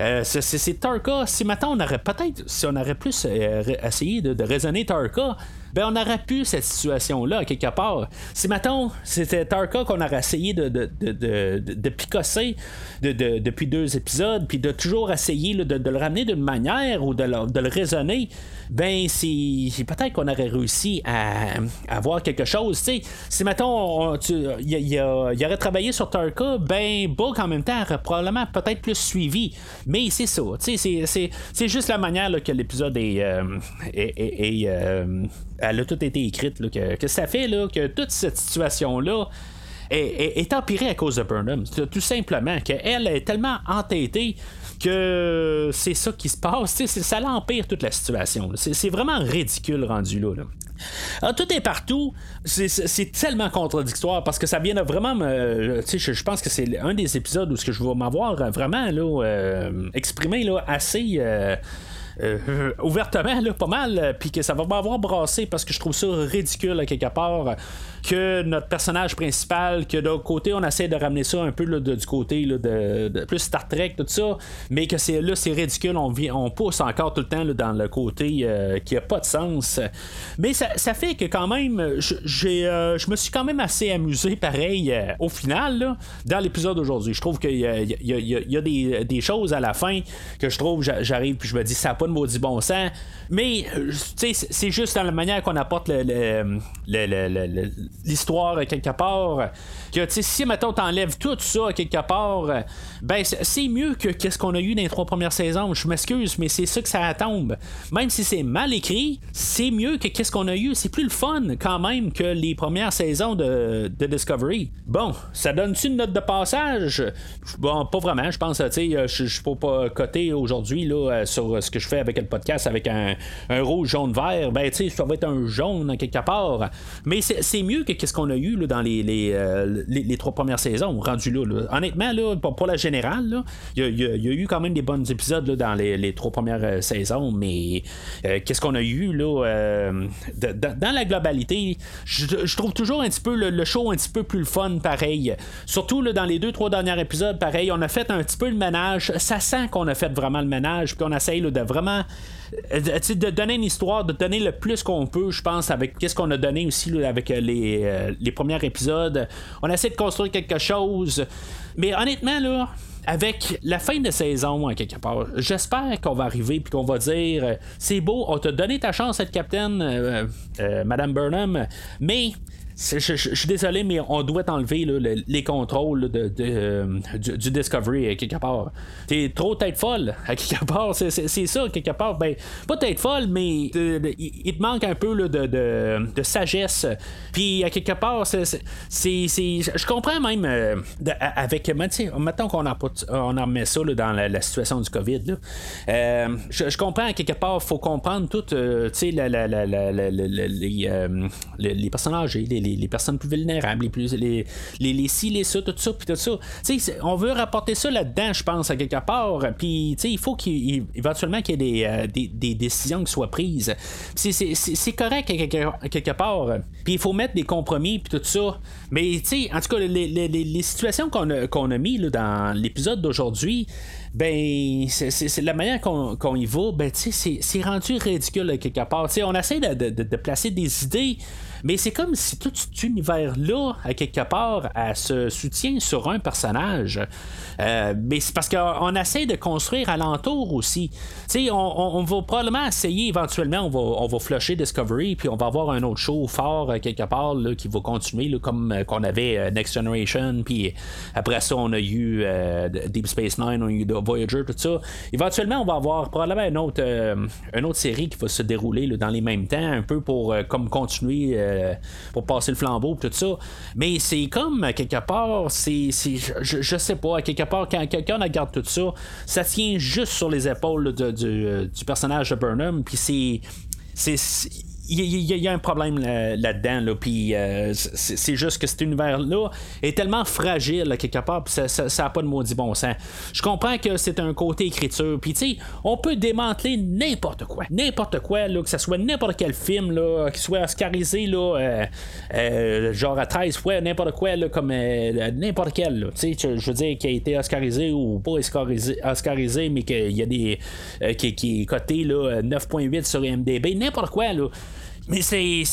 Speaker 1: Euh, c'est Tarka. Si maintenant on aurait peut-être, si on aurait plus euh, essayé de, de raisonner Tarka, ben on aurait pu cette situation-là, quelque part. Si, mettons, c'était Tarka qu'on aurait essayé de, de, de, de, picosser depuis deux épisodes, puis de toujours essayer de, le ramener d'une manière ou de le, raisonner, ben, c'est peut-être qu'on aurait réussi à, avoir quelque chose. si, mettons, il aurait travaillé sur Tarka, ben, Book en même temps aurait probablement peut-être plus suivi. Mais c'est ça. C'est juste la manière que l'épisode est, euh, euh, elle a tout été écrite, que, ça fait là, que toute cette situation-là est, empirée à cause de Burnham. Tout simplement, qu'elle est tellement entêtée que c'est ça qui se passe. Ça l'empire toute la situation. C'est vraiment ridicule rendu là. Alors, tout est partout. C'est tellement contradictoire parce que ça vient de vraiment me. Je, je pense que c'est un des épisodes où ce que je vais m'avoir vraiment là, euh, exprimé là, assez. Euh, euh, ouvertement, là, pas mal, puis que ça va m'avoir brassé parce que je trouve ça ridicule quelque part que notre personnage principal, que d'un côté, on essaie de ramener ça un peu du côté de, plus Star Trek, tout ça, mais que c'est là, c'est ridicule, on, on pousse encore tout le temps dans le côté euh, qui a pas de sens. Mais ça, fait que quand même, j'ai, euh, je me suis quand même assez amusé, pareil, euh, au final, dans l'épisode d'aujourd'hui. Je trouve qu'il y a, des, choses à la fin que je trouve, j'arrive puis je me dis, ça n'a pas de maudit bon sens. Mais, c'est juste dans la manière qu'on apporte le, l'histoire quelque part. Que si maintenant t'enlèves tout ça quelque part, ben c'est mieux que qu'est-ce qu'on a eu dans les trois premières saisons. Je m'excuse, mais c'est ça que ça tombe. Même si c'est mal écrit, c'est mieux que qu'est-ce qu'on a eu. C'est plus le fun quand même que les premières saisons de, Discovery. Bon, ça donne-tu une note de passage? Bon, pas vraiment. Je pense, tu sais, je suis pas coté aujourd'hui sur ce que je fais avec le podcast avec un, rouge, jaune, vert. Ben, tu sais, ça va être un jaune quelque part. Mais c'est mieux que qu'est-ce qu'on a eu là, dans euh, les, les, trois premières saisons, rendu là. Honnêtement, pour, la générale, il y, a eu quand même des bons épisodes dans les, trois premières euh, saisons, mais euh, qu'est-ce qu'on a eu là dans la globalité, je, trouve toujours un petit peu le, show un petit peu plus le fun, pareil. Surtout dans les deux, trois derniers épisodes, pareil, on a fait un petit peu le ménage. Ça sent qu'on a fait vraiment le ménage, puis qu'on essaye de vraiment euh, de donner une histoire, de donner le plus qu'on peut, je pense, avec qu'est-ce qu'on a donné aussi avec euh, les, euh, les premiers épisodes. On essaie de construire quelque chose. Mais honnêtement, là, avec la fin de saison, hein, quelque part, j'espère qu'on va arriver puis qu'on va dire c'est beau, on t'a donné ta chance être capitaine, Madame Burnham, mais je, suis désolé, mais on doit enlever les contrôles de, euh, du, Discovery à quelque part. T'es trop tête folle quelque part. C'est, ça, quelque part. Ben, pas tête folle, mais il te manque un peu de, sagesse. Puis à quelque part, c'est, je comprends même euh, avec. Mettons qu'on en, on en met ça dans la, situation du COVID. Euh, je, comprends quelque part, faut comprendre tout les, les personnages, les les, personnes plus vulnérables, les plus les, les, ci, les ça, tout ça, puis tout ça. on veut rapporter ça là-dedans, je pense, à quelque part. Puis il faut qu'éventuellement qu'il y ait des, euh, des, des, décisions qui soient prises. C'est correct à quelque, part. Puis il faut mettre des compromis, puis tout ça. Mais en tout cas, les, les, situations qu'on a, qu'on a mis là, dans l'épisode d'aujourd'hui, ben c'est la manière qu'on y va, ben c'est rendu ridicule quelque part. on essaie de, de, de, placer des idées mais c'est comme si tout cet univers-là, à quelque part, se soutient sur un personnage. Euh, mais c'est parce qu'on essaie de construire alentour aussi. Tu on, on, va probablement essayer éventuellement, on va, on va flusher Discovery, puis on va avoir un autre show fort euh, quelque part qui va continuer, comme euh, qu'on avait Next Generation, puis après ça, on a eu Deep Space Nine, on a eu Voyager, tout ça. Éventuellement, on va avoir probablement une autre, une autre série qui va se dérouler dans les mêmes temps, un peu pour comme continuer euh, pour passer le flambeau tout ça. Mais c'est comme quelque part, c'est, je, sais pas, quelque part quand quelqu'un regarde tout ça, ça tient juste sur les épaules du, euh, du, personnage de Burnham, puis c'est c'est il y, a un problème là-dedans, là, puis euh, c'est juste que cet univers-là est tellement fragile, quelque part, ça n'a pas de maudit bon sens. Je comprends que c'est un côté écriture, puis tu sais, on peut démanteler n'importe quoi, n'importe quoi, là, que ce soit n'importe quel film, là, qui soit oscarisé, euh, euh, genre à 13 fois, n'importe quoi, comme n'importe quel, tu sais, je veux dire, qui a été oscarisé ou pas oscarisé, oscarisé mais qu'il y a des. qui, qui est coté, là, 9.8 sur MDB, n'importe quoi, là. Mais c'est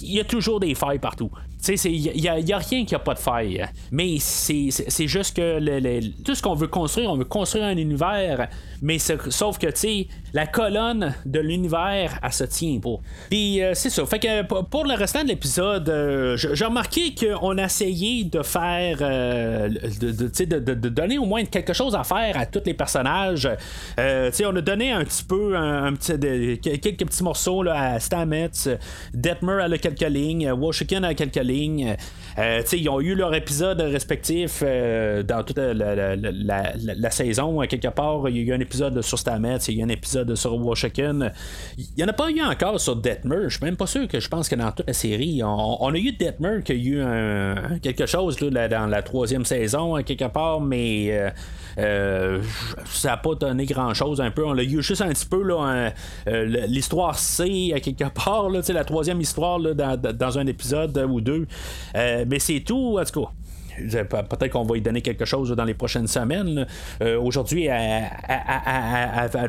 Speaker 1: il y a toujours des failles partout. Il n'y a, a, rien qui a pas de faille. Mais c'est juste que tout ce qu'on veut construire, on veut construire un univers, mais sauf que, tu sais, la colonne de l'univers, elle se tient pas. Puis euh, c'est ça. Fait que pour le restant de l'épisode, euh, j'ai remarqué qu'on a essayé de faire, euh, de, de, de, donner au moins quelque chose à faire à tous les personnages. sais on a donné un petit peu, un, quelques petits morceaux là, à Stamets. Detmer a quelques lignes, Washington a quelques lignes. Euh, ils ont eu leur épisode respectif euh, dans toute la, saison. Quelque part, il y a eu un épisode sur Stamets, il y a eu un épisode sur Washington. Il n'y en a pas eu encore sur Detmer. Je suis même pas sûr que je pense que dans toute la série, on, a eu Detmer qui a eu quelque chose dans la troisième saison, quelque part, mais. Euh, ça n'a pas donné grand chose un peu. On l'a eu juste un petit peu là, l'histoire C à quelque part, là, la troisième histoire dans, dans, un épisode ou deux mais c'est tout, en tout cas. Peut-être qu'on va y donner quelque chose dans les prochaines semaines. Euh, aujourd'hui, elle,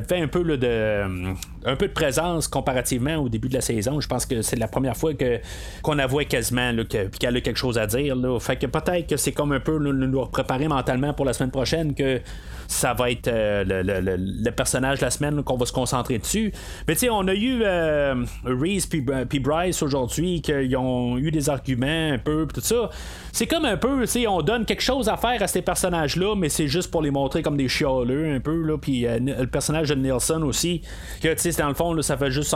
Speaker 1: fait un peu de, un peu de présence comparativement au début de la saison. Je pense que c'est la première fois que, qu'on voit quasiment qu'elle a quelque chose à dire. Fait que peut-être que c'est comme un peu nous préparer mentalement pour la semaine prochaine que ça va être euh, le, personnage de la semaine qu'on va se concentrer dessus. Mais tu sais, on a eu euh, Reese puis Bryce aujourd'hui qui ont eu des arguments un peu, tout ça. C'est comme un peu, tu sais, on donne quelque chose à faire à ces personnages-là, mais c'est juste pour les montrer comme des chialeux un peu, là. Puis euh, le personnage de Nelson aussi, que tu dans le fond, ça fait juste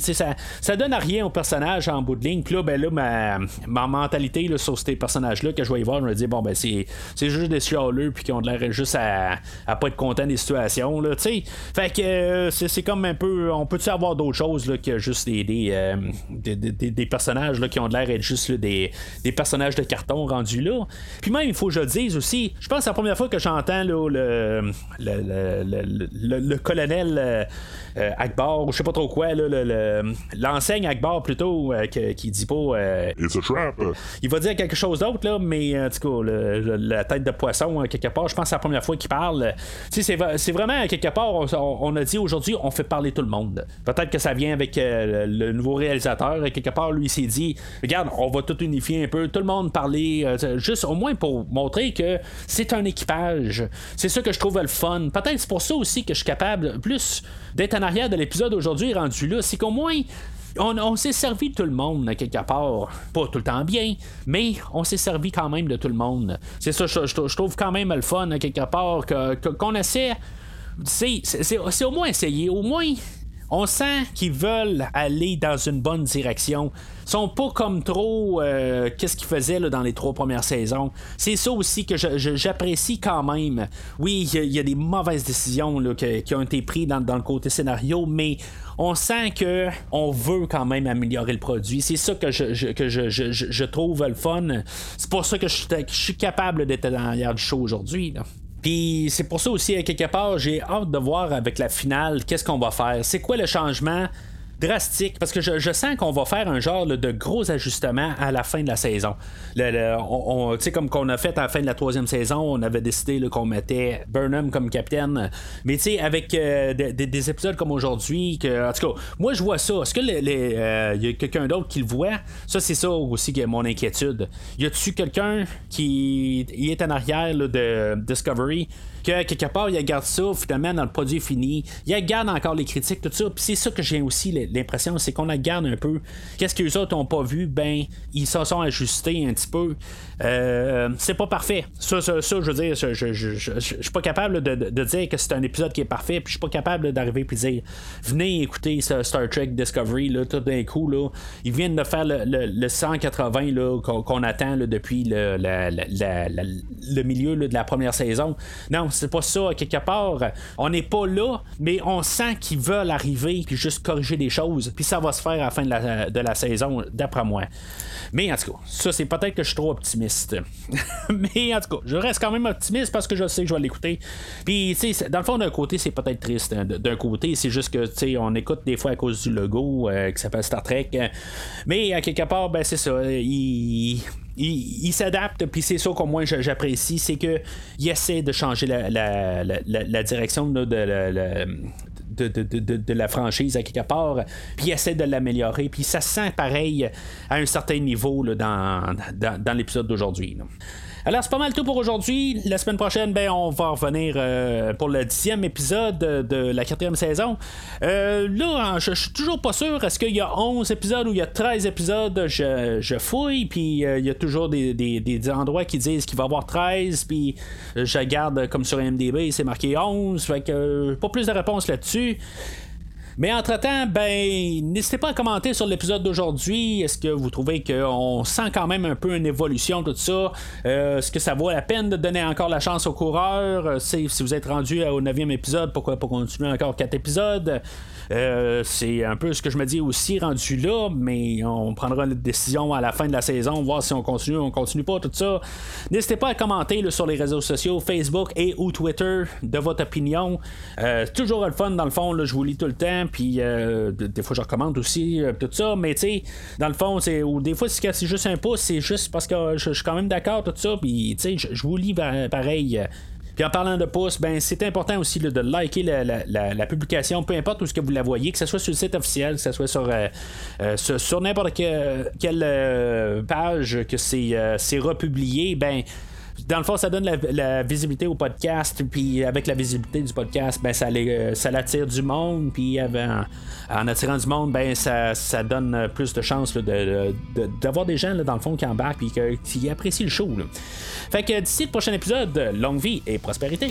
Speaker 1: sais, ça, ça donne à rien au personnage en bout de ligne. Puis là, ben là, ma, ma mentalité là, sur ces personnages-là que je vais y voir, je me dis, bon, ben c'est, juste des chialeux, puis qui ont l'air juste à à, pas être content des situations. Là, fait que euh, c'est, comme un peu. On peut-tu avoir d'autres choses là, que juste des, des, euh, des, personnages là, qui ont l'air d'être juste des, des personnages de carton rendus là? Puis même, il faut que je le dise aussi, je pense que c'est la première fois que j'entends le, le, le, le, colonel euh, Akbar, ou je sais pas trop quoi, l'enseigne Akbar plutôt, qui, dit pas.
Speaker 2: It's a trap.
Speaker 1: Il va dire quelque chose d'autre, là, mais en tout cas, la tête de poisson, quelque part, je pense que c'est la première fois qu'il parle c'est vraiment quelque part, on, a dit aujourd'hui, on fait parler tout le monde. Peut-être que ça vient avec euh, le nouveau réalisateur. Quelque part, lui, s'est dit, regarde, on va tout unifier un peu, tout le monde parler, euh, juste au moins pour montrer que c'est un équipage. C'est ça que je trouve le fun. Peut-être c'est pour ça aussi que je suis capable plus d'être arrière de l'épisode aujourd'hui rendu là. C'est qu'au moins, on, s'est servi de tout le monde, quelque part. Pas tout le temps bien, mais on s'est servi quand même de tout le monde. C'est ça, je, trouve quand même le fun, quelque part, qu'on essaie. C'est au moins essayer. Au moins, on sent qu'ils veulent aller dans une bonne direction. Ils sont pas comme trop euh, qu'est-ce qu'ils faisaient dans les trois premières saisons. C'est ça aussi que j'apprécie quand même. Oui, il y, a des mauvaises décisions qui ont été prises dans, le côté scénario, mais on sent que on veut quand même améliorer le produit. C'est ça que je, trouve le fun. C'est pour ça que je, suis capable d'être dans l'arrière du show aujourd'hui. Puis c'est pour ça aussi, à quelque part, j'ai hâte de voir avec la finale qu'est-ce qu'on va faire? C'est quoi le changement? Drastique parce que je, sens qu'on va faire un genre de gros ajustements à la fin de la saison. Le, on, comme qu'on a fait à la fin de la troisième saison, on avait décidé qu'on mettait Burnham comme capitaine. Mais tu sais, avec euh, des, épisodes comme aujourd'hui, que, en tout cas, moi je vois ça. Est-ce que il euh, y a quelqu'un d'autre qui le voit? Ça, c'est ça aussi qui est mon inquiétude. Y a-tu quelqu'un qui est en arrière de Discovery que quelque part, il garde ça, finalement, dans le produit fini. Il garde encore les critiques, tout ça. Puis c'est ça que j'ai aussi l'impression, c'est qu'on garde un peu. Qu'est-ce que les autres n'ont pas vu? Ben, ils s'en sont ajustés un petit peu. Euh, c'est pas parfait. Ça, ça, je veux dire, je, suis pas capable de, dire que c'est un épisode qui est parfait, puis je suis pas capable d'arriver et dire venez écouter Star Trek Discovery, là, tout d'un coup, là. Ils viennent de faire le, 180 là, qu'on, attend depuis le milieu de la première saison. Non, c'est pas ça, quelque part. On n'est pas là, mais on sent qu'ils veulent arriver puis juste corriger des choses, puis ça va se faire à la fin de la, de la saison, d'après moi. Mais en tout cas, ça, c'est peut-être que je suis trop optimiste. mais en tout cas, je reste quand même optimiste parce que je sais que je vais l'écouter. Puis, tu sais, dans le fond, d'un côté, c'est peut-être triste. Hein. D'un côté, c'est juste que, tu sais, on écoute des fois à cause du logo euh, qui s'appelle Star Trek. Mais à quelque part, ben, c'est ça. Il il, s'adapte, puis c'est ça qu'au moins j'apprécie, c'est qu'il essaie de changer la, direction de, de, la franchise à quelque part, puis il essaie de l'améliorer, puis ça sent pareil à un certain niveau dans, dans l'épisode d'aujourd'hui. Alors, c'est pas mal tout pour aujourd'hui. La semaine prochaine, ben, on va revenir euh, pour le dixième épisode de la quatrième saison. Euh, là, je, suis toujours pas sûr. Est-ce qu'il y a 11 épisodes ou il y a 13 épisodes? Je, fouille, puis euh, il y a toujours des, endroits qui disent qu'il va y avoir 13, puis je garde comme sur MDB, c'est marqué 11. Fait que pas plus de réponses là-dessus. Mais entre-temps, ben, n'hésitez pas à commenter sur l'épisode d'aujourd'hui. Est-ce que vous trouvez qu'on sent quand même un peu une évolution, tout ça? Euh, est-ce que ça vaut la peine de donner encore la chance aux coureurs? Euh, si vous êtes rendu au 9e épisode, pourquoi pas continuer encore 4 épisodes? Euh, c'est un peu ce que je me dis aussi rendu là, mais on prendra une décision à la fin de la saison, voir si on continue ou on continue pas, tout ça. N'hésitez pas à commenter sur les réseaux sociaux, Facebook et ou Twitter, de votre opinion. Euh, toujours le fun dans le fond, je vous lis tout le temps, puis euh, des fois je recommande aussi tout ça, mais tu sais, dans le fond, c'est ou des fois c'est juste un pouce, c'est juste parce que je, suis quand même d'accord tout ça, puis tu sais, je vous lis pareil. Puis en parlant de pouces, ben, c'est important aussi de liker la, publication, peu importe où ce que vous la voyez, que ce soit sur le site officiel, que ce soit sur, euh, euh, sur, n'importe quelle, euh, page que c'est republié, ben dans le fond, ça donne la, visibilité au podcast, puis avec la visibilité du podcast, ben ça, ça l'attire du monde, puis en attirant du monde, ben ça, donne plus de chances d'avoir des gens dans le fond qui embarquent puis qui apprécient le show. Fait que d'ici le prochain épisode, longue vie et prospérité.